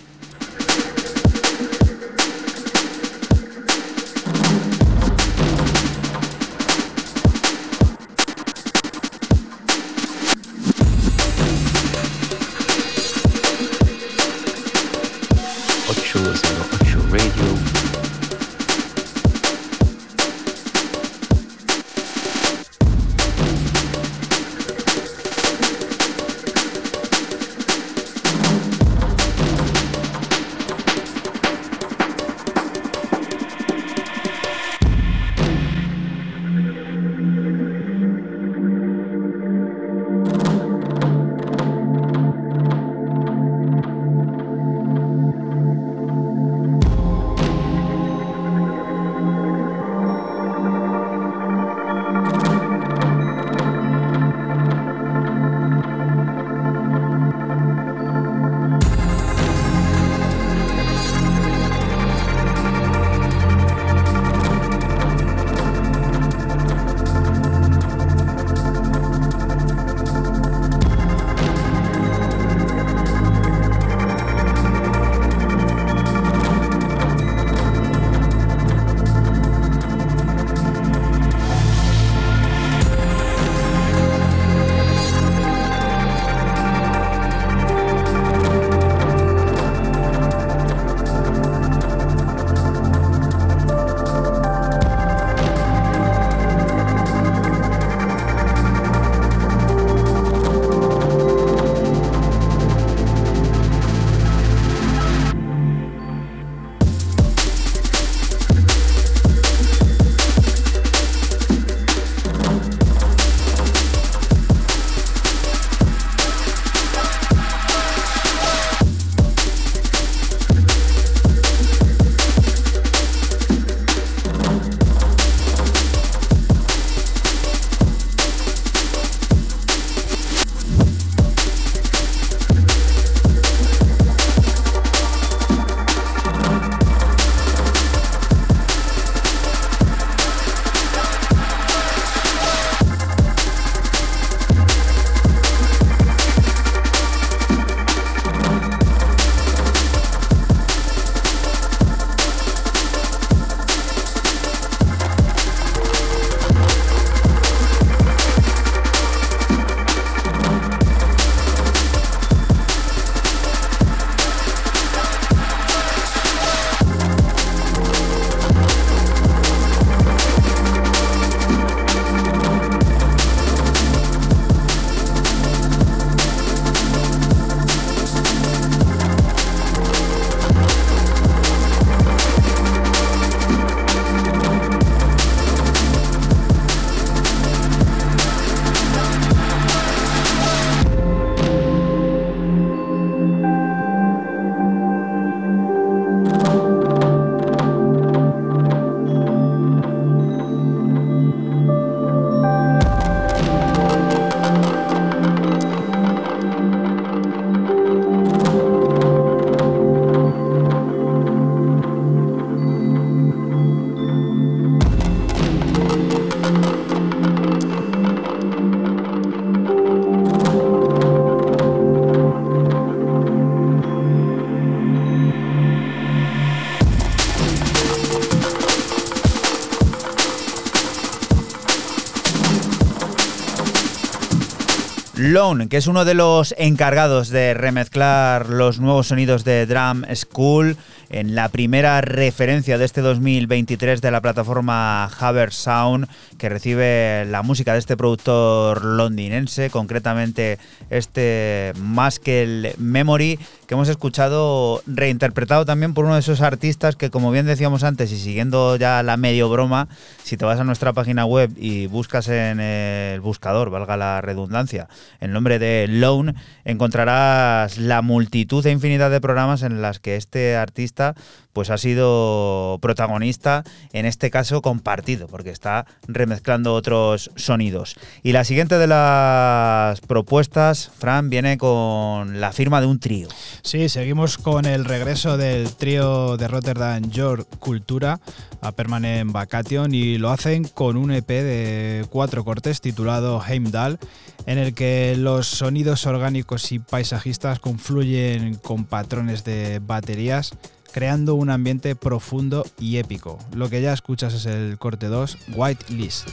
Que es uno de los encargados de remezclar los nuevos sonidos de Drum School en la primera referencia de este 2023 de la plataforma Haber Sound, que recibe la música de este productor londinense, concretamente este Muscle Memory, que hemos escuchado reinterpretado también por uno de esos artistas que, como bien decíamos antes, y siguiendo ya la medio broma, si te vas a nuestra página web y buscas en el buscador, valga la redundancia, el nombre de Lone, encontrarás la multitud e infinidad de programas en las que este artista diretta pues ha sido protagonista, en este caso compartido, porque está remezclando otros sonidos. Y la siguiente de las propuestas, Fran, viene con la firma de un trío. Sí, seguimos con el regreso del trío de Rotterdam York Cultura a Permanent Vacation y lo hacen con un EP de cuatro cortes titulado Heimdall, en el que los sonidos orgánicos y paisajistas confluyen con patrones de baterías creando un ambiente profundo y épico. Lo que ya escuchas es el corte 2, White List.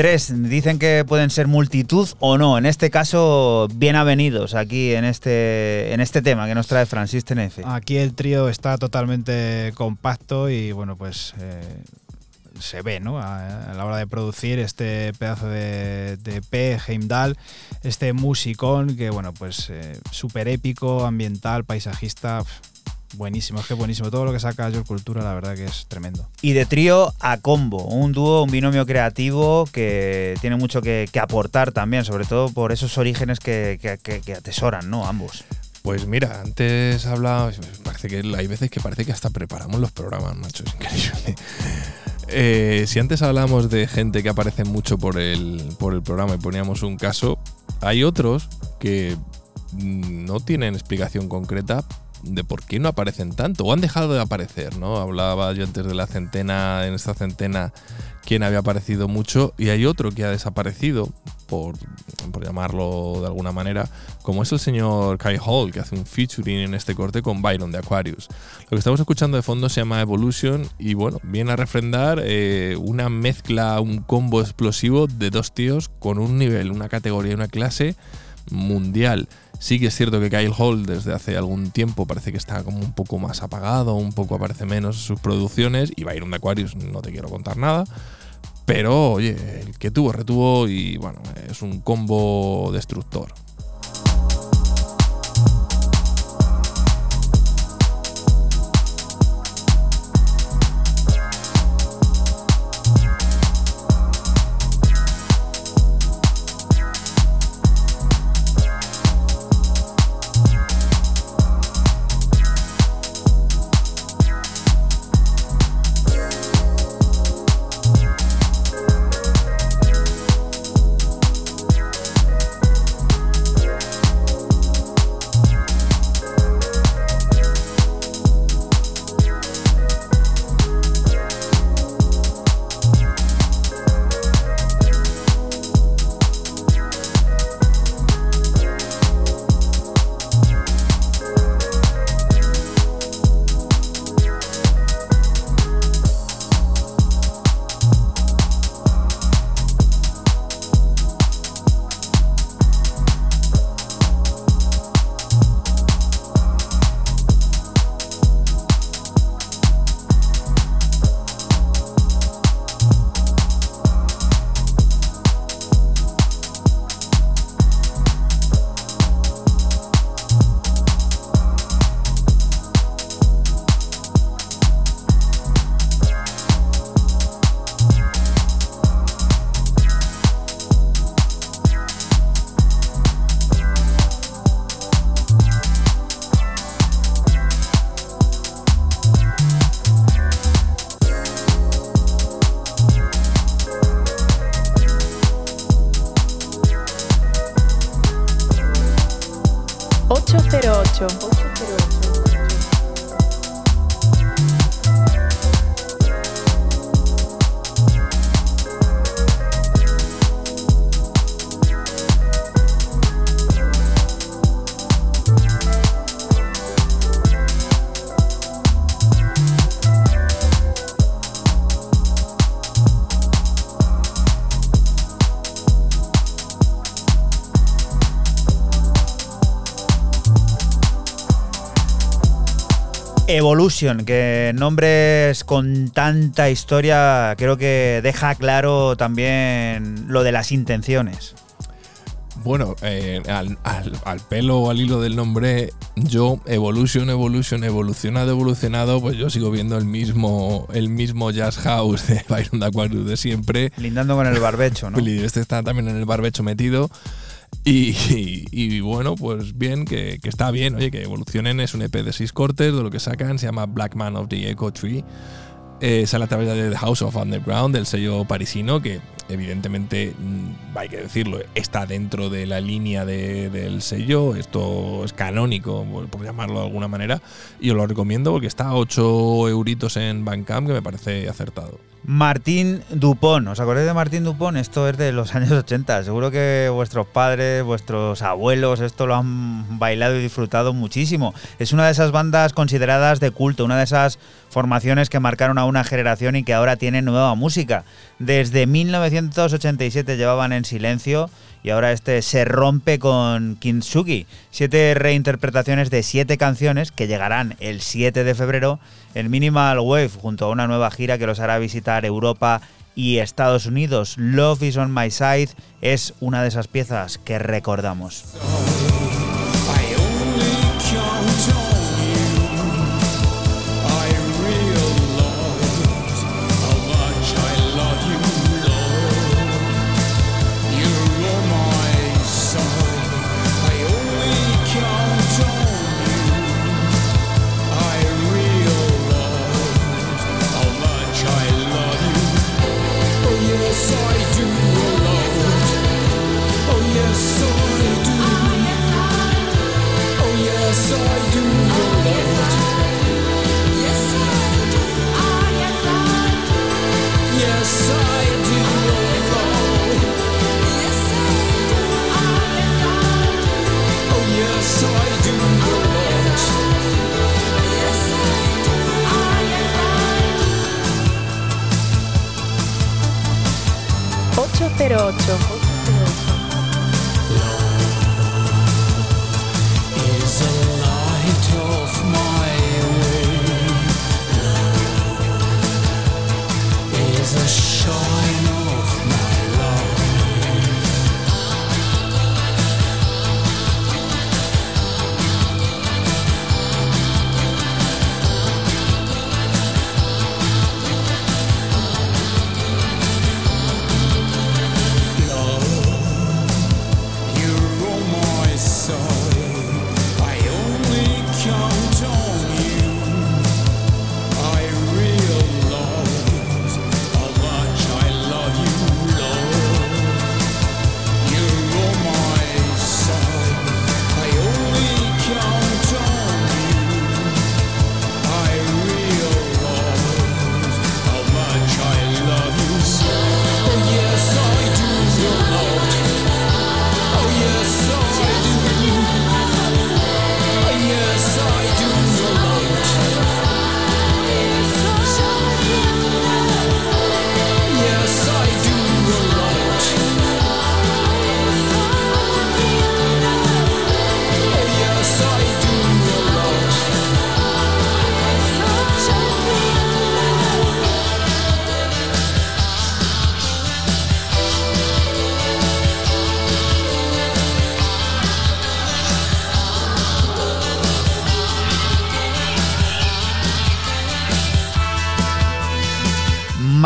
Tres, dicen que pueden ser multitud o no. En este caso, bien avenidos aquí en este, en este tema que nos trae Francis Tenefe. Aquí el trío está totalmente compacto y bueno, pues eh, se ve, ¿no? A, la hora de producir este pedazo de, EP, Heimdall, este musicón que, bueno, pues eh, súper épico, ambiental, paisajista. Buenísimo, es que buenísimo. Todo lo que saca George Cultura, la verdad que es tremendo. Y de trío a combo, un dúo, un binomio creativo que tiene mucho que, que aportar también, sobre todo por esos orígenes que, que- que- que atesoran, ¿no? Ambos. Pues mira, antes hablaba. Parece que hay veces que parece que hasta preparamos los programas, macho. Es increíble. <laughs> Eh, si antes hablábamos de gente que aparece mucho por el, por el programa y poníamos un caso, hay otros que mm, no tienen explicación concreta de por qué no aparecen tanto o han dejado de aparecer, ¿no? Hablaba yo antes de la centena, en esta centena, quien había aparecido mucho y hay otro que ha desaparecido, por, por llamarlo de alguna manera, como es el señor Kai Hall, que hace un featuring en este corte con Byron de Aquarius. Lo que estamos escuchando de fondo se llama Evolution y bueno, viene a refrendar eh, una mezcla, un combo explosivo de dos tíos con un nivel, una categoría, una clase mundial. Sí que es cierto que Kyle Hall desde hace algún tiempo parece que está como un poco más apagado, un poco aparece menos en sus producciones y Byron de Aquarius no te quiero contar nada. Pero oye, el que tuvo retuvo y bueno, es un combo destructor. Evolution, que nombres con tanta historia creo que deja claro también lo de las intenciones. Bueno, eh, al, al- al pelo o al hilo del nombre, yo, Evolution, Evolution, evolucionado, evolucionado, pues yo sigo viendo el mismo, el mismo Jazz House de <laughs> Byron de Aquarius de siempre. Lindando con el barbecho, ¿no? <laughs> Este está también en el barbecho metido. Y, bueno, pues bien, que, está bien, oye, que evolucionen. Es un EP de seis cortes, de lo que sacan, se llama Black Man of the Echo Tree. Eh, sale a través de The House of Underground, del sello parisino, que evidentemente, mm, hay que decirlo, está dentro de la línea de- del sello. Esto es canónico, por, por llamarlo de alguna manera. Y os lo recomiendo porque está a 8 euritos en Bandcamp, que me parece acertado. Martín Dupont, ¿os acordáis de Martín Dupont? Esto es de los <laughs> años 80. Seguro que vuestros padres, vuestros abuelos, esto lo han bailado y disfrutado muchísimo. Es una de esas bandas consideradas de culto, una de esas formaciones que marcaron a una generación y que ahora tienen nueva música. Desde 1987 llevaban en silencio y ahora este se rompe con Kintsugi. Siete reinterpretaciones de siete canciones que llegarán el 7 de febrero en Minimal Wave junto a una nueva gira que los hará visitar Europa y Estados Unidos. Love is on my side es una de esas piezas que recordamos.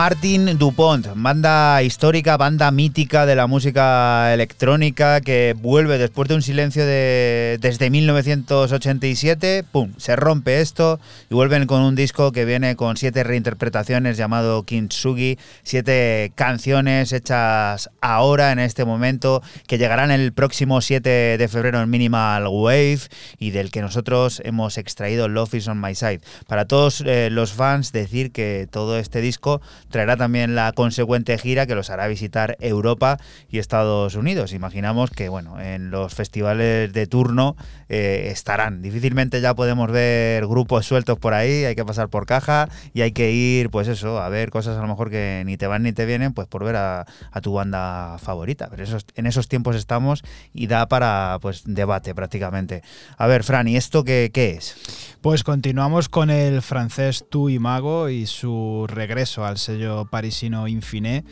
mar Martin Dupont, banda histórica, banda mítica de la música electrónica que vuelve después de un silencio de, desde 1987, ¡pum! Se rompe esto y vuelven con un disco que viene con siete reinterpretaciones llamado Kintsugi, siete canciones hechas ahora, en este momento, que llegarán el próximo 7 de febrero en Minimal Wave y del que nosotros hemos extraído Love is on my side. Para todos eh, los fans, decir que todo este disco traerá también la consecuente gira que los hará visitar Europa y Estados Unidos. Imaginamos que, bueno, en los festivales de turno eh, estarán. Difícilmente ya podemos ver grupos sueltos por ahí, hay que pasar por caja y hay que ir, pues eso, a ver cosas a lo mejor que ni te van ni te vienen, pues por ver a, tu banda favorita. Pero esos, en esos tiempos estamos y da para, pues, debate prácticamente. A ver, Fran, ¿y esto qué, qué es? Pues continuamos con el francés Tu y Mago y su regreso al sello parisino Infiné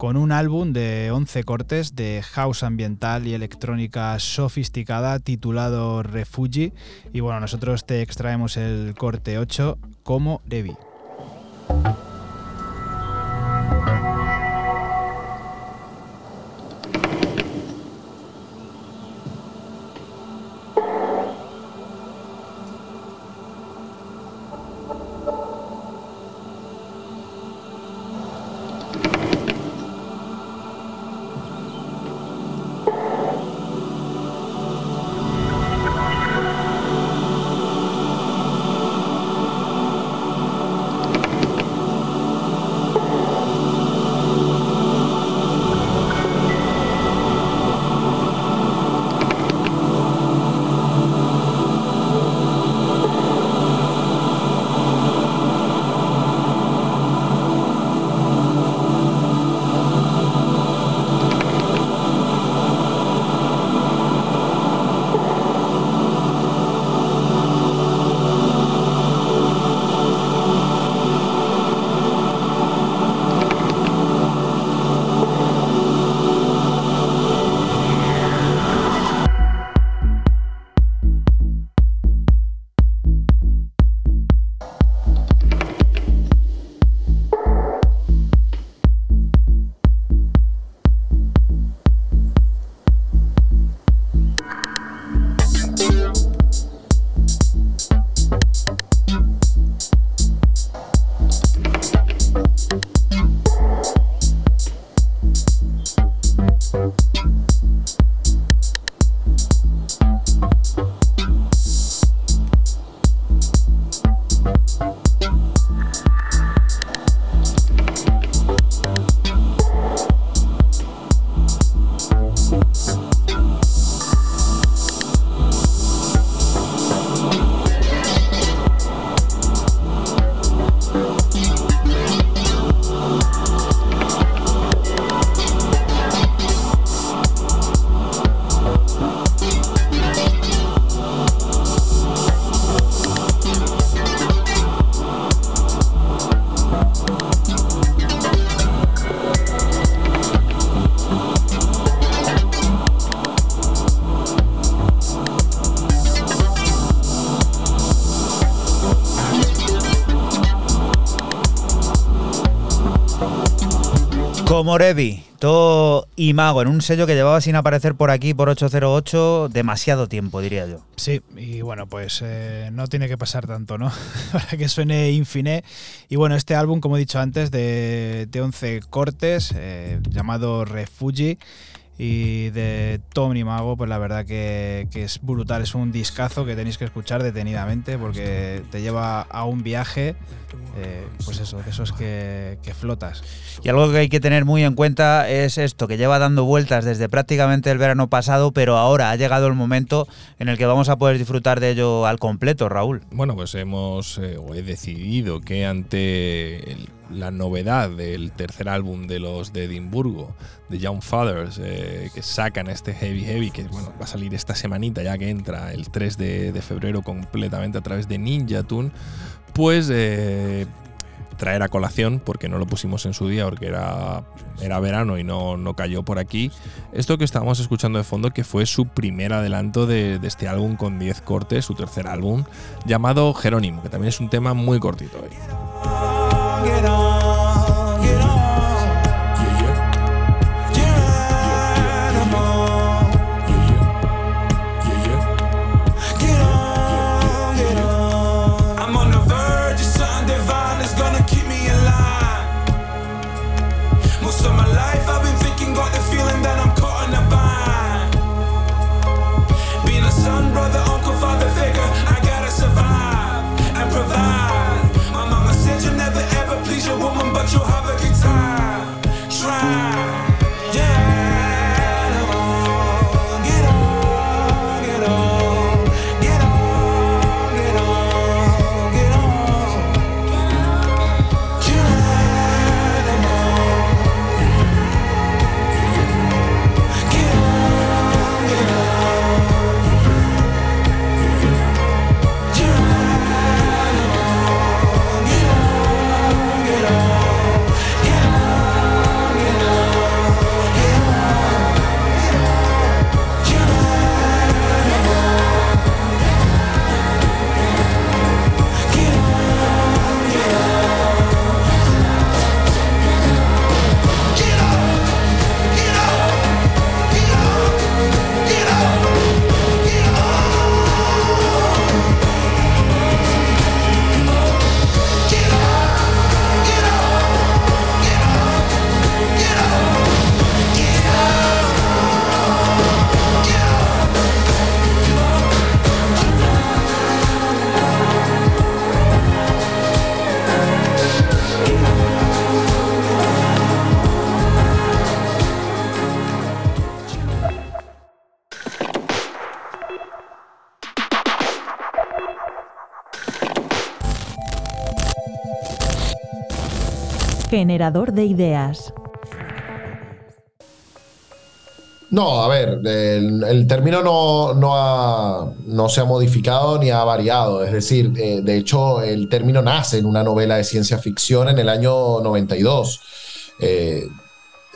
con un álbum de 11 cortes de house ambiental y electrónica sofisticada titulado Refugi. Y bueno, nosotros te extraemos el corte 8 como Debbie. Morevi, To y Mago, en un sello que llevaba sin aparecer por aquí, por 808, demasiado tiempo, diría yo. Sí, y bueno, pues eh, no tiene que pasar tanto, ¿no? <laughs> Para que suene Infiné. Y bueno, este álbum, como he dicho antes, de, de 11 cortes, eh, llamado Refugi, y de Tom Mago, pues la verdad que, que, es brutal, es un discazo que tenéis que escuchar detenidamente porque te lleva a un viaje, eh, pues eso, de esos que, que, flotas. Y algo que hay que tener muy en cuenta es esto, que lleva dando vueltas desde prácticamente el verano pasado, pero ahora ha llegado el momento en el que vamos a poder disfrutar de ello al completo, Raúl. Bueno, pues hemos, eh, o he decidido que ante el la novedad del tercer álbum de los de Edimburgo, de Young Fathers, eh, que sacan este Heavy Heavy, que bueno, va a salir esta semanita ya que entra el 3 de, febrero completamente a través de Ninja Tune, pues eh, traer a colación, porque no lo pusimos en su día, porque era, era verano y no, no cayó por aquí, esto que estábamos escuchando de fondo, que fue su primer adelanto de, de este álbum con 10 cortes, su tercer álbum, llamado Jerónimo, que también es un tema muy cortito hoy. Get on, Generador de ideas. No, a ver, el, término no, no, ha- no se ha modificado ni ha variado. Es decir, eh, de hecho, el término nace en una novela de ciencia ficción en el año 92. Eh,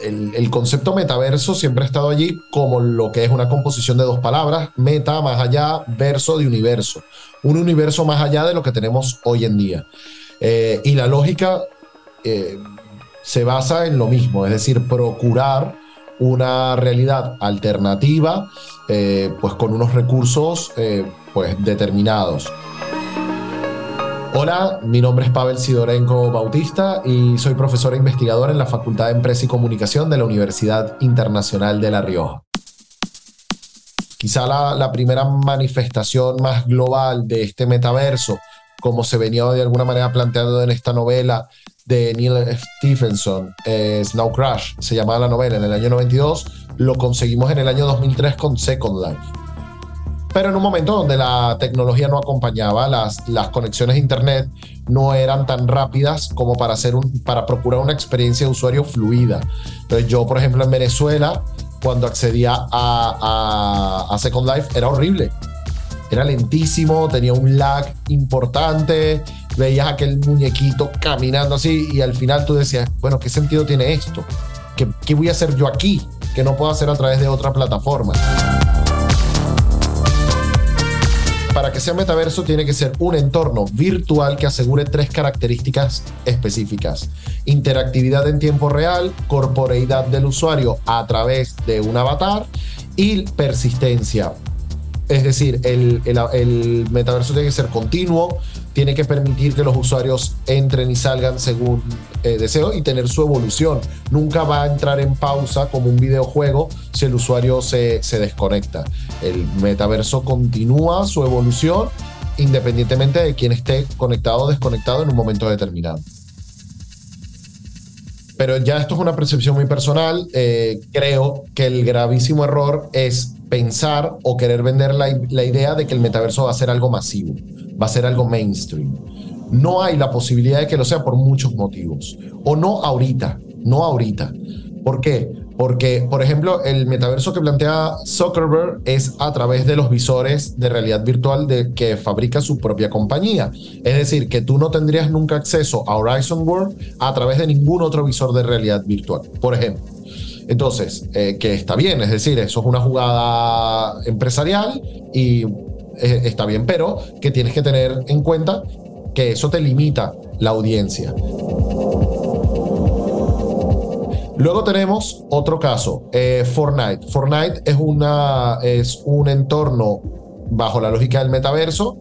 el, concepto metaverso siempre ha estado allí como lo que es una composición de dos palabras, meta más allá, verso de universo. Un universo más allá de lo que tenemos hoy en día. Eh, y la lógica se basa en lo mismo, es decir, procurar una realidad alternativa, eh, pues con unos recursos eh, pues determinados. Hola, mi nombre es Pavel Sidorenko Bautista y soy profesor e investigador en la Facultad de Empresa y Comunicación de la Universidad Internacional de La Rioja. Quizá la, la primera manifestación más global de este metaverso, como se venía de alguna manera planteando en esta novela de Neil Stephenson, eh, Snow Crash, se llamaba la novela en el año 92, lo conseguimos en el año 2003 con Second Life. Pero en un momento donde la tecnología no acompañaba, las, las conexiones a Internet no eran tan rápidas como para, hacer un, para procurar una experiencia de usuario fluida. Entonces yo, por ejemplo, en Venezuela, cuando accedía a, Second Life, era horrible. Era lentísimo, tenía un lag importante, veías aquel muñequito caminando así y al final tú decías, bueno, ¿qué sentido tiene esto? ¿Qué, qué voy a hacer yo aquí que no puedo hacer a través de otra plataforma? para que sea metaverso tiene que ser un entorno virtual que asegure tres características específicas. Interactividad en tiempo real, corporeidad del usuario a través de un avatar y persistencia. Es decir, el, metaverso tiene que ser continuo, tiene que permitir que los usuarios entren y salgan según eh, deseo y tener su evolución. Nunca va a entrar en pausa como un videojuego si el usuario se, se desconecta. El metaverso continúa su evolución independientemente de quién esté conectado o desconectado en un momento determinado. Pero ya esto es una percepción muy personal. eh, creo que el gravísimo error es pensar o querer vender la, idea de que el metaverso va a ser algo masivo, va a ser algo mainstream. No hay la posibilidad de que lo sea por muchos motivos. O no ahorita, no ahorita. ¿Por qué? Porque, por ejemplo, el metaverso que plantea Zuckerberg es a través de los visores de realidad virtual de, que fabrica su propia compañía. Es decir, que tú no tendrías nunca acceso a Horizon World a través de ningún otro visor de realidad virtual, por ejemplo. Entonces, eh, que está bien, es decir, eso es una jugada empresarial y eh, está bien, pero que tienes que tener en cuenta que eso te limita la audiencia. Luego tenemos otro caso, eh, Fortnite. Fortnite es, una, es un entorno bajo la lógica del metaverso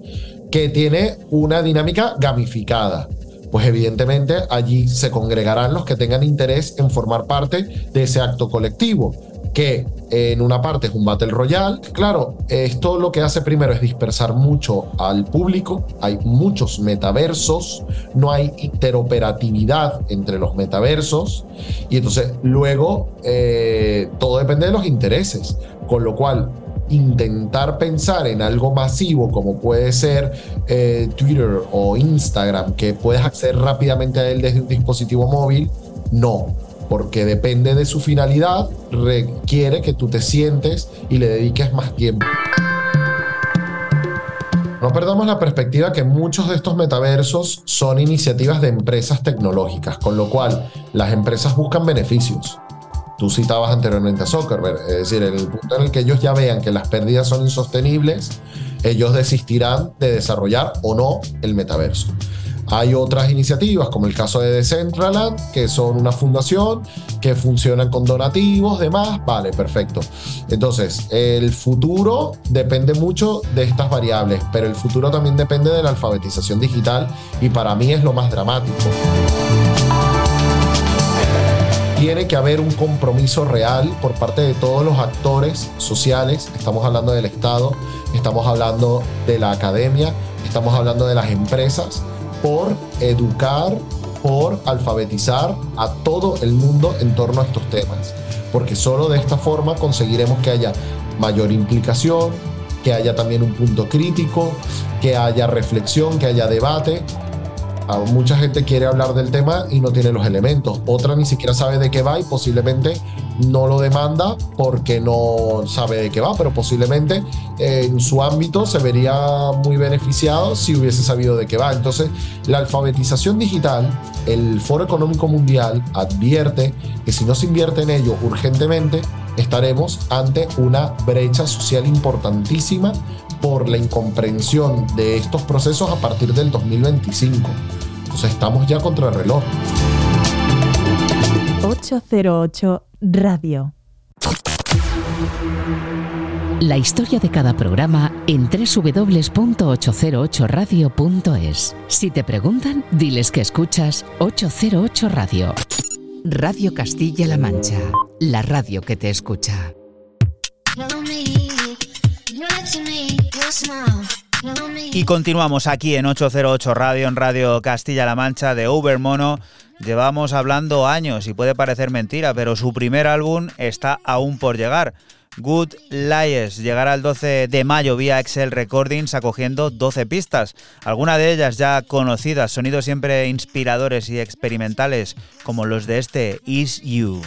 que tiene una dinámica gamificada. Pues evidentemente allí se congregarán los que tengan interés en formar parte de ese acto colectivo, que en una parte es un Battle Royale. Claro, esto lo que hace primero es dispersar mucho al público, hay muchos metaversos, no hay interoperatividad entre los metaversos, y entonces luego eh, todo depende de los intereses, con lo cual intentar pensar en algo masivo como puede ser eh, Twitter o Instagram, que puedes acceder rápidamente a él desde un dispositivo móvil, no, porque depende de su finalidad, requiere que tú te sientes y le dediques más tiempo. No perdamos la perspectiva que muchos de estos metaversos son iniciativas de empresas tecnológicas, con lo cual las empresas buscan beneficios. Tú citabas anteriormente a Zuckerberg, es decir, en el punto en el que ellos ya vean que las pérdidas son insostenibles, ellos desistirán de desarrollar o no el metaverso. Hay otras iniciativas, como el caso de Decentraland, que son una fundación que funcionan con donativos, demás. Vale, perfecto. Entonces, el futuro depende mucho de estas variables, pero el futuro también depende de la alfabetización digital y para mí es lo más dramático. Tiene que haber un compromiso real por parte de todos los actores sociales. Estamos hablando del Estado, estamos hablando de la academia, estamos hablando de las empresas por educar, por alfabetizar a todo el mundo en torno a estos temas. Porque solo de esta forma conseguiremos que haya mayor implicación, que haya también un punto crítico, que haya reflexión, que haya debate. Mucha gente quiere hablar del tema y no tiene los elementos. Otra ni siquiera sabe de qué va y posiblemente no lo demanda porque no sabe de qué va, pero posiblemente eh, en su ámbito se vería muy beneficiado si hubiese sabido de qué va. Entonces, la alfabetización digital, el Foro Económico Mundial advierte que si no se invierte en ello urgentemente, estaremos ante una brecha social importantísima por la incomprensión de estos procesos a partir del 2025. Entonces estamos ya contra el reloj. 808 Radio. La historia de cada programa en www.808radio.es. Si te preguntan, diles que escuchas 808 Radio. Radio Castilla-La Mancha, la radio que te escucha. Y continuamos aquí en 808 Radio, en Radio Castilla-La Mancha de Ubermono. Llevamos hablando años y puede parecer mentira, pero su primer álbum está aún por llegar. Good Lies llegará el 12 de mayo vía Excel Recordings acogiendo 12 pistas, algunas de ellas ya conocidas, sonidos siempre inspiradores y experimentales como los de este Is You.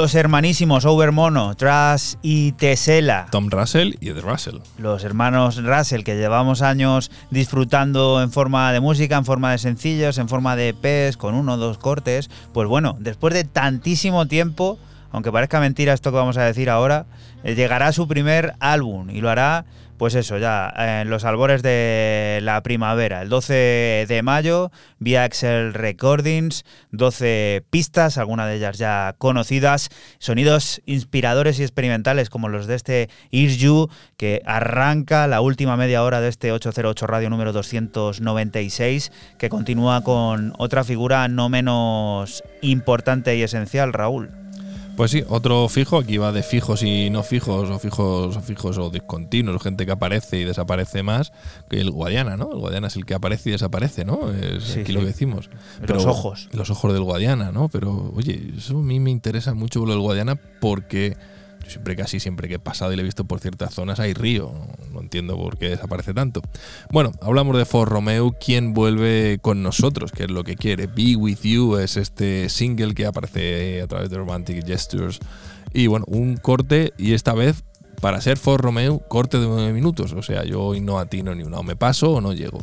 Los hermanísimos Overmono, Trash y Tesela. Tom Russell y Ed Russell. Los hermanos Russell que llevamos años disfrutando en forma de música, en forma de sencillos, en forma de EPs, con uno o dos cortes. Pues bueno, después de tantísimo tiempo, aunque parezca mentira esto que vamos a decir ahora, llegará su primer álbum y lo hará pues eso, ya en los albores de la primavera, el 12 de mayo, vía Excel Recordings, 12 pistas, algunas de ellas ya conocidas, sonidos inspiradores y experimentales como los de este Is You, que arranca la última media hora de este 808 Radio número 296, que continúa con otra figura no menos importante y esencial, Raúl. Pues sí, otro fijo, aquí va de fijos y no fijos, o fijos o fijos o discontinuos, gente que aparece y desaparece más, que el Guadiana, ¿no? El Guadiana es el que aparece y desaparece, ¿no? Es Sí, aquí sí. lo que decimos. Los ojos. Los ojos del Guadiana, ¿no? Pero, oye, eso a mí me interesa mucho lo del Guadiana porque siempre, casi siempre que he pasado y le he visto por ciertas zonas hay río. No, entiendo por qué desaparece tanto. Bueno, hablamos de For Romeo, quien vuelve con nosotros, que es lo que quiere. Be With You es este single que aparece a través de Romantic Gestures. Y bueno, un corte y esta vez, para ser For Romeo, corte de 9 minutos. O sea, yo hoy no atino ni una. O me paso o no llego.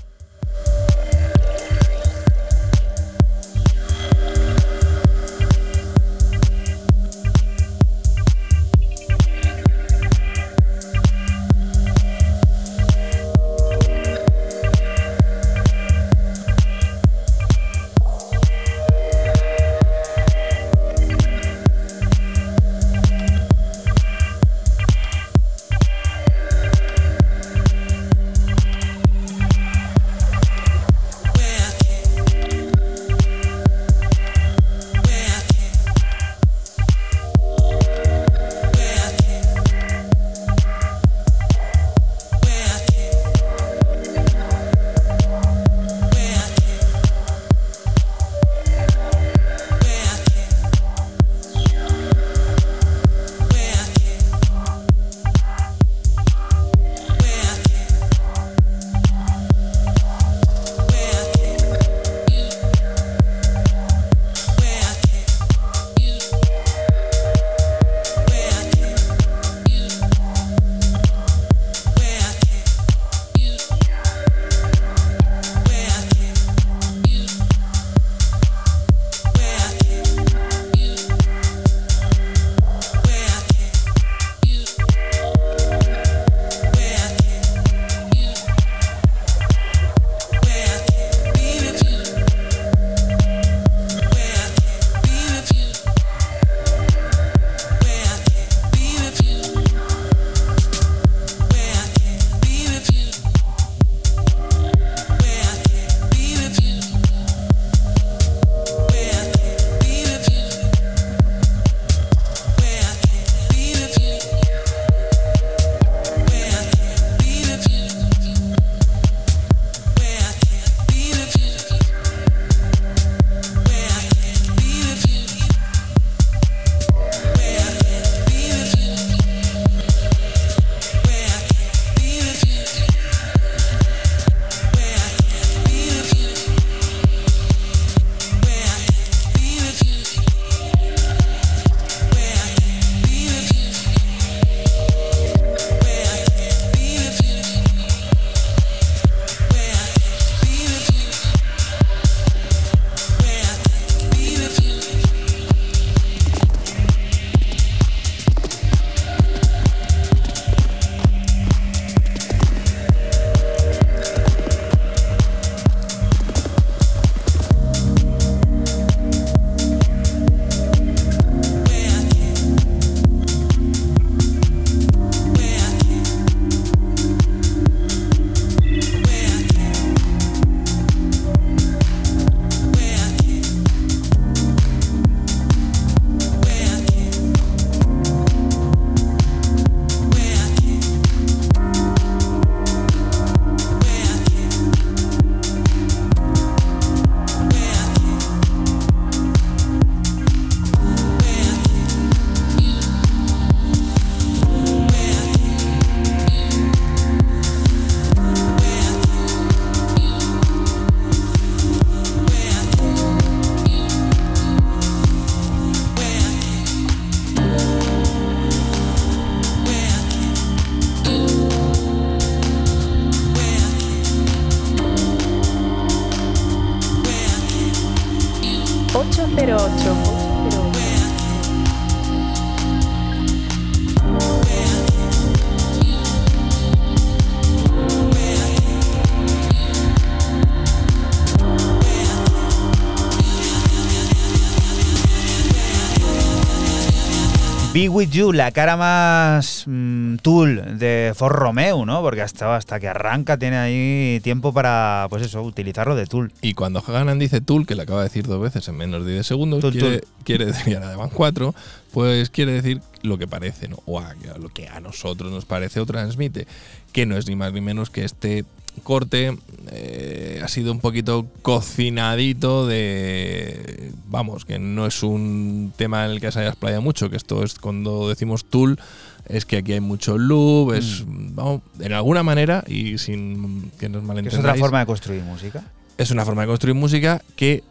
Be With You, la cara más mm, tool de For Romeo, ¿no? Porque hasta, hasta que arranca tiene ahí tiempo para, pues eso, utilizarlo de tool. Y cuando Haganan dice Tool, que le acaba de decir dos veces en menos de 10 segundos, Tool, quiere, tool. quiere decir, y ahora van 4, pues quiere decir lo que parece, ¿no? O a lo que a nosotros nos parece o transmite, que no es ni más ni menos que este corte eh, ha sido un poquito cocinadito de vamos que no es un tema en el que se haya explayado mucho que esto es cuando decimos tool es que aquí hay mucho loop es vamos en alguna manera y sin que nos Que es malentendáis otra forma de construir música. es una forma de construir música que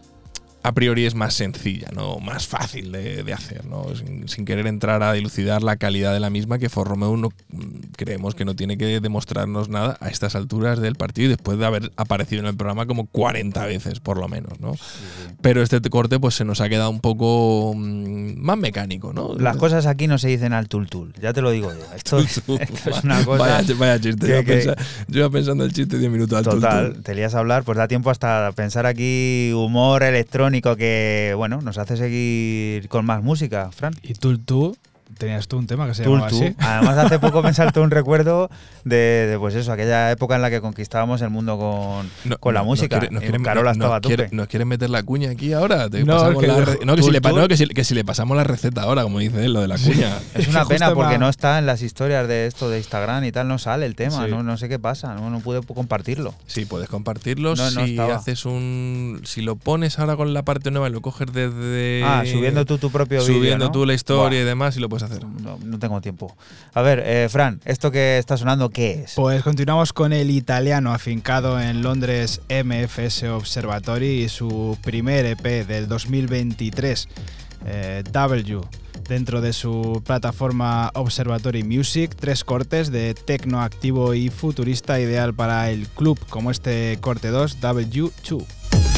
a priori es más sencilla, ¿no? más fácil de, de hacer, ¿no? sin, sin querer entrar a dilucidar la calidad de la misma, que For Romeo no, creemos que no tiene que demostrarnos nada a estas alturas del partido y después de haber aparecido en el programa como 40 veces, por lo menos. ¿no? Pero este corte pues se nos ha quedado un poco mm, más mecánico. ¿no? Las cosas aquí no se dicen al tul tul, ya te lo digo yo. Esto, <laughs> esto es una cosa. Vaya, vaya chiste. que- yo, iba que- pensa- yo iba pensando el chiste 10 minutos al tul, Total, tul. te lías a hablar, pues da tiempo hasta pensar aquí humor electrónico que, bueno, nos hace seguir con más música, Fran. Y Tul Tú, tenías tú un tema que se llamaba así. Además, hace poco me saltó un <laughs> recuerdo de, de, pues eso, aquella época en la que conquistábamos el mundo con, No, con la no, música. Nos quiere, nos quiere- Carola nos estaba quiere- nos quiere meter la cuña aquí ahora. Te No, que la dijo, re- no, que si le, pa- tú- no, que si- que si le pasamos la receta ahora, como dice él, lo de la cuña. <laughs> Es una <laughs> pena porque no está en las historias de esto de Instagram y tal, no sale el tema, Sí. no, no sé qué pasa, no, no pude compartirlo. Sí, puedes compartirlo. Si haces un. Si lo pones ahora con la parte nueva y lo coges desde. Ah, subiendo tú tu propio vídeo, Subiendo ¿no? tú la historia y demás, y lo puedes no tengo tiempo. A ver, eh, Fran, ¿esto que está sonando qué es? Pues continuamos con el italiano afincado en Londres MFS Observatory y su primer EP del 2023, eh, W, dentro de su plataforma Observatory Music, tres cortes de tecno activo y futurista ideal para el club, como este corte 2, W2.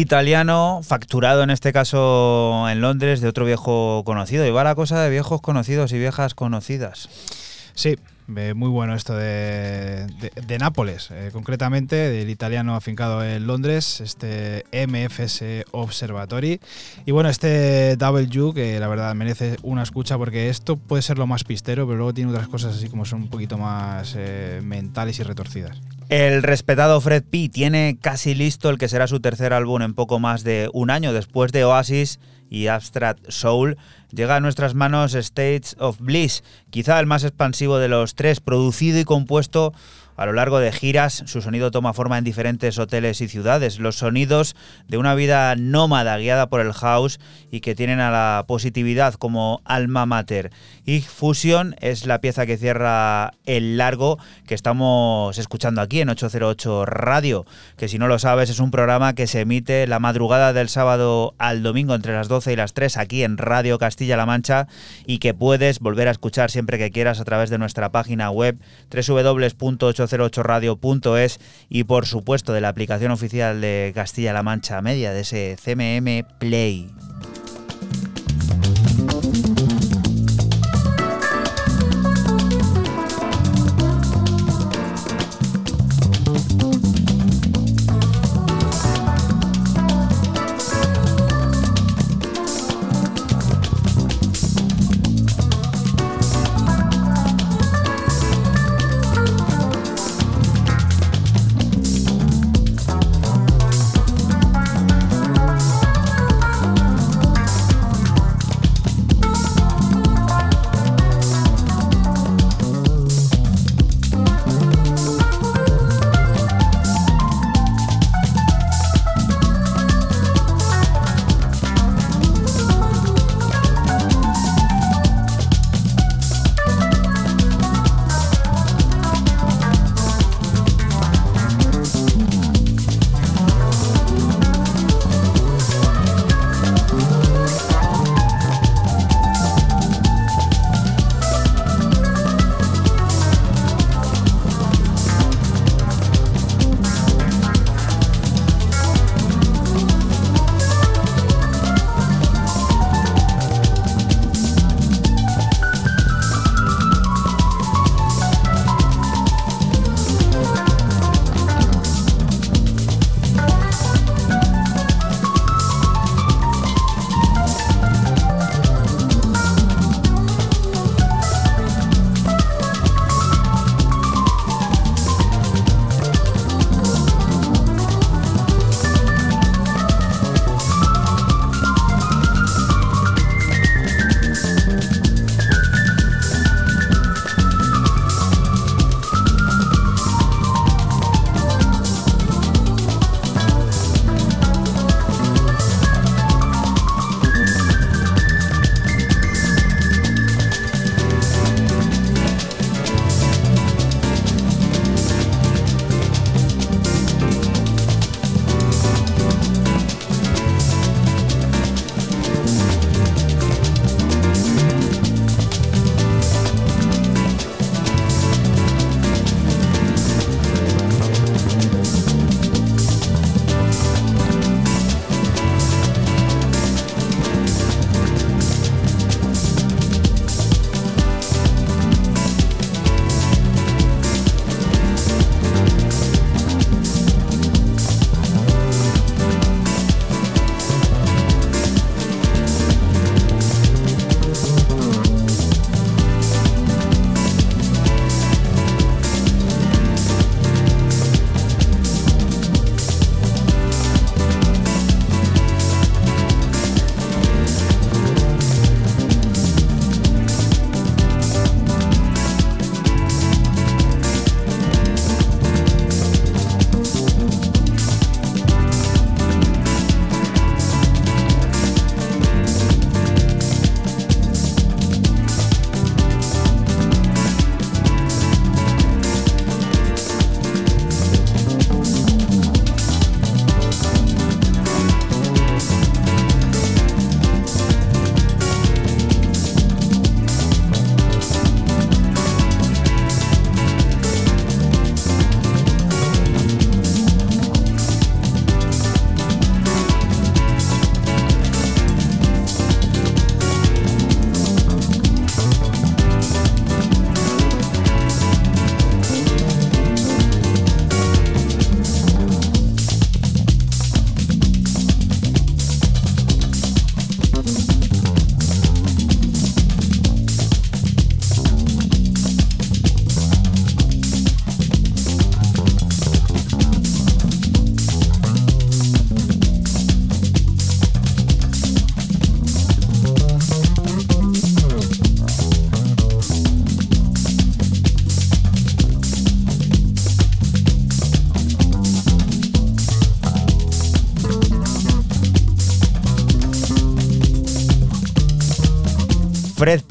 Italiano, facturado en este caso en Londres de otro viejo conocido. Y va la cosa de viejos conocidos y viejas conocidas. Sí, eh, muy bueno esto de, de- Nápoles, eh, concretamente del italiano afincado en Londres, este MFS Observatory. Y bueno, este W que la verdad merece una escucha porque esto puede ser lo más pistero, pero luego tiene otras cosas así como son un poquito más eh, mentales y retorcidas. El respetado Fred P tiene casi listo el que será su tercer álbum en poco más de un año después de Oasis y Abstract Soul. Llega a nuestras manos States of Bliss, quizá el más expansivo de los tres, producido y compuesto a lo largo de giras. Su sonido toma forma en diferentes hoteles y ciudades. Los sonidos de una vida nómada guiada por el house y que tienen a la positividad como alma mater. Y Fusion es la pieza que cierra el largo que estamos escuchando aquí en 808 Radio, que si no lo sabes es un programa que se emite la madrugada del sábado al domingo entre las 12 y las 3 aquí en Radio Castilla-La Mancha y que puedes volver a escuchar siempre que quieras a través de nuestra página web www.808radio.es y por supuesto de la aplicación oficial de Castilla-La Mancha Media, de ese CMM Play.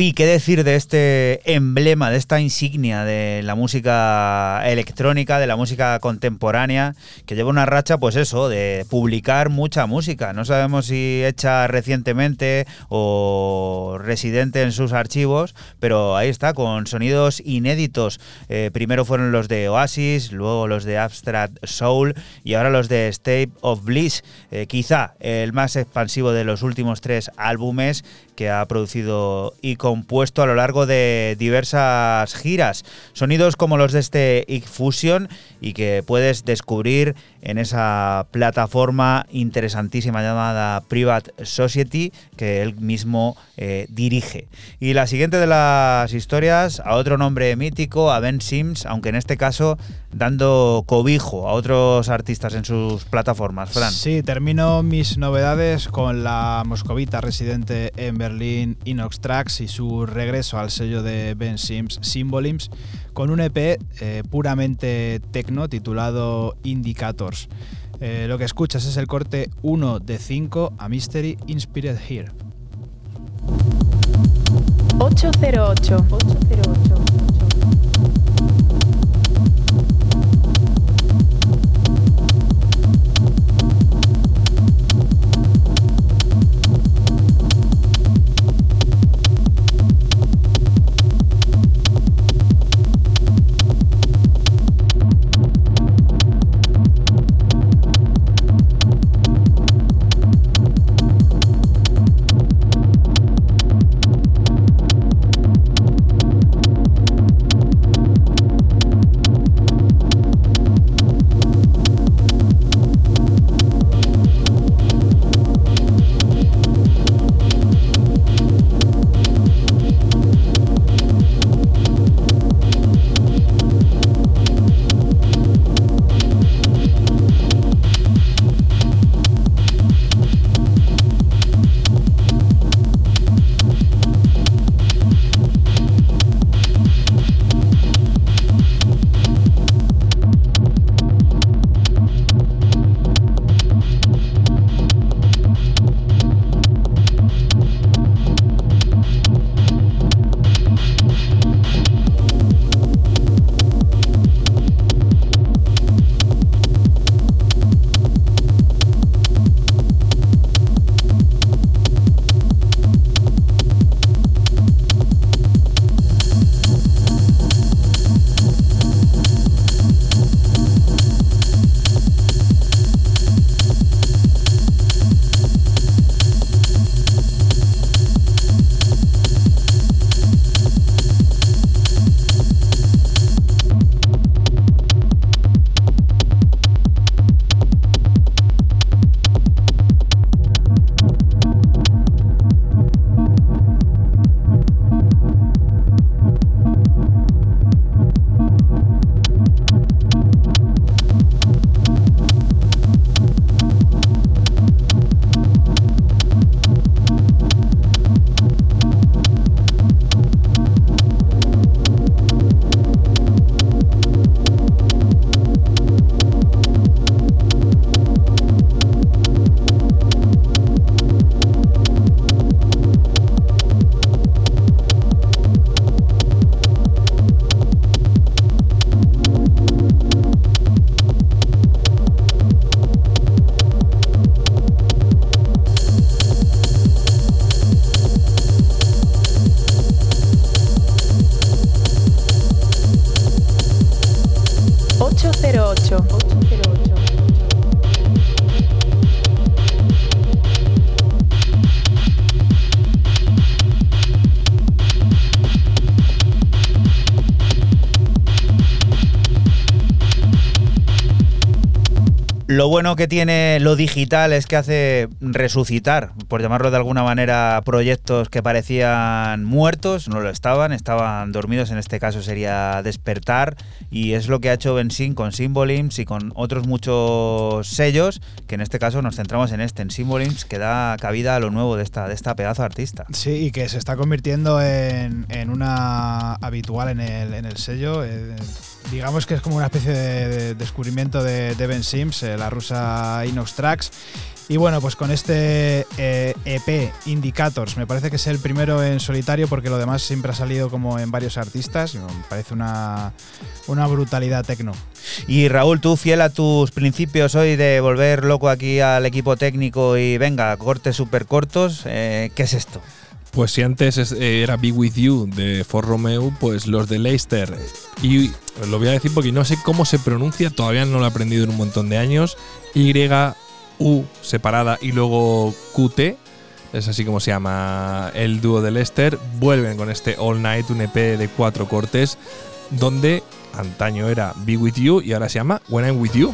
¿Qué decir de este emblema, de esta insignia de la música electrónica, de la música contemporánea, que lleva una racha, pues eso, de publicar mucha música? No sabemos si hecha recientemente o residente en sus archivos, pero ahí está, con sonidos inéditos. Eh, primero fueron los de Oasis, luego los de Abstract Soul y ahora los de State of Bliss. Eh, quizá el más expansivo de los últimos tres álbumes que ha producido y compuesto a lo largo de diversas giras. Sonidos como los de este Fusion y que puedes descubrir en esa plataforma interesantísima llamada Private Society que él mismo eh, dirige. Y la siguiente de las historias, a otro nombre mítico, a Ben Sims, aunque en este caso dando cobijo a otros artistas en sus plataformas. Fran. Sí, termino mis novedades con la moscovita residente en Berlín Inox Tracks y su regreso al sello de Ben Sims Symbolims con un EP eh, puramente tecno titulado Indicators. Eh, lo que escuchas es el corte 1 de 5 a Mystery Inspired Here. 808. 808. Lo bueno que tiene lo digital es que hace resucitar, por llamarlo de alguna manera, proyectos que parecían muertos, no lo estaban, estaban dormidos, en este caso sería despertar, y es lo que ha hecho Benzin con Symbolims y con otros muchos sellos, que en este caso nos centramos en este, en Symbolims, que da cabida a lo nuevo de esta, de esta pedazo artista. Sí, y que se está convirtiendo en, en una habitual en el, en el sello. eh, digamos que es como una especie de, descubrimiento de, de, Sims, eh, la rusa Inox Tracks. Y bueno, pues con este EP eh, e Indicators, me parece que es el primero en solitario porque lo demás siempre ha salido como en varios artistas. Me parece una, una brutalidad tecno. Y Raúl, tú fiel a tus principios hoy de volver loco aquí al equipo técnico y venga, cortes súper cortos, eh, ¿qué es esto? Pues si antes eh, era Be With You de For Romeo, pues los de Leicester. Y lo voy a decir porque no sé cómo se pronuncia, todavía no lo he aprendido en un montón de años. Y U separada y luego QT, es así como se llama el dúo de Lester, vuelven con este All Night, un EP de cuatro cortes, donde antaño era Be With You y ahora se llama When I'm With You.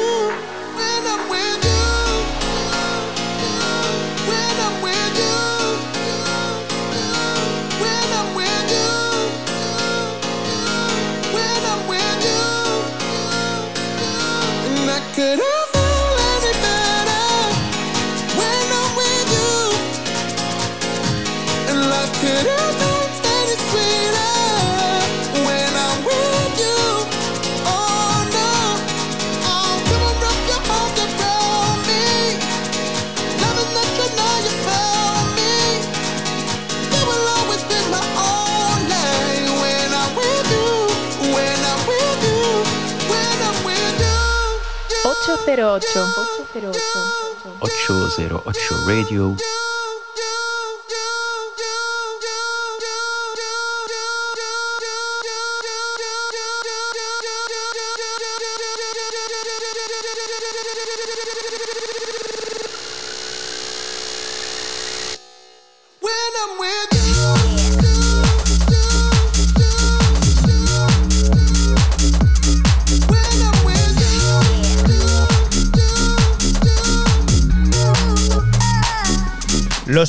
Radio.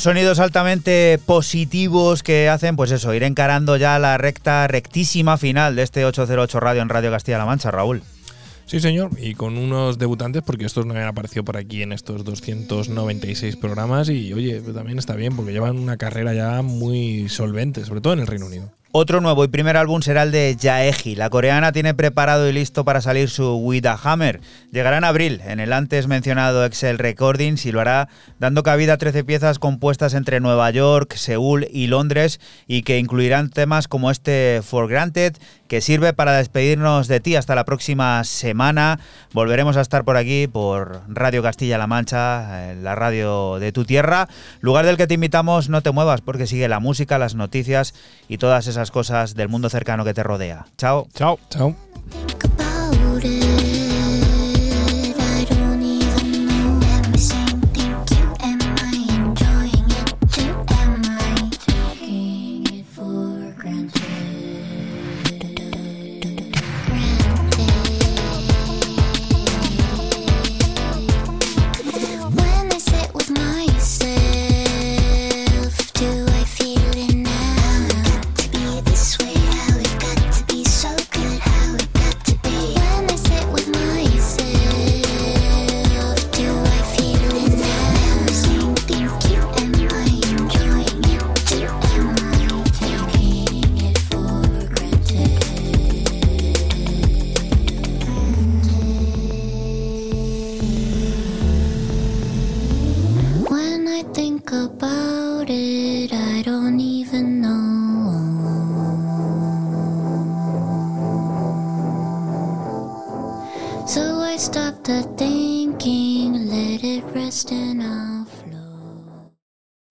Sonidos altamente positivos que hacen, pues eso, ir encarando ya la recta rectísima final de este 808 Radio en Radio Castilla-La Mancha, Raúl. Sí, señor, y con unos debutantes, porque estos no habían aparecido por aquí en estos 296 programas, y oye, también está bien, porque llevan una carrera ya muy solvente, sobre todo en el Reino Unido. Otro nuevo y primer álbum será el de Jaeji. La coreana tiene preparado y listo para salir su With a Hammer. Llegará en abril en el antes mencionado Excel Recordings y lo hará dando cabida a 13 piezas compuestas entre Nueva York, Seúl y Londres y que incluirán temas como este For Granted que sirve para despedirnos de ti hasta la próxima semana. Volveremos a estar por aquí, por Radio Castilla-La Mancha, la radio de tu tierra, lugar del que te invitamos, no te muevas porque sigue la música, las noticias y todas esas cosas del mundo cercano que te rodea. Chao. Chao. Chao.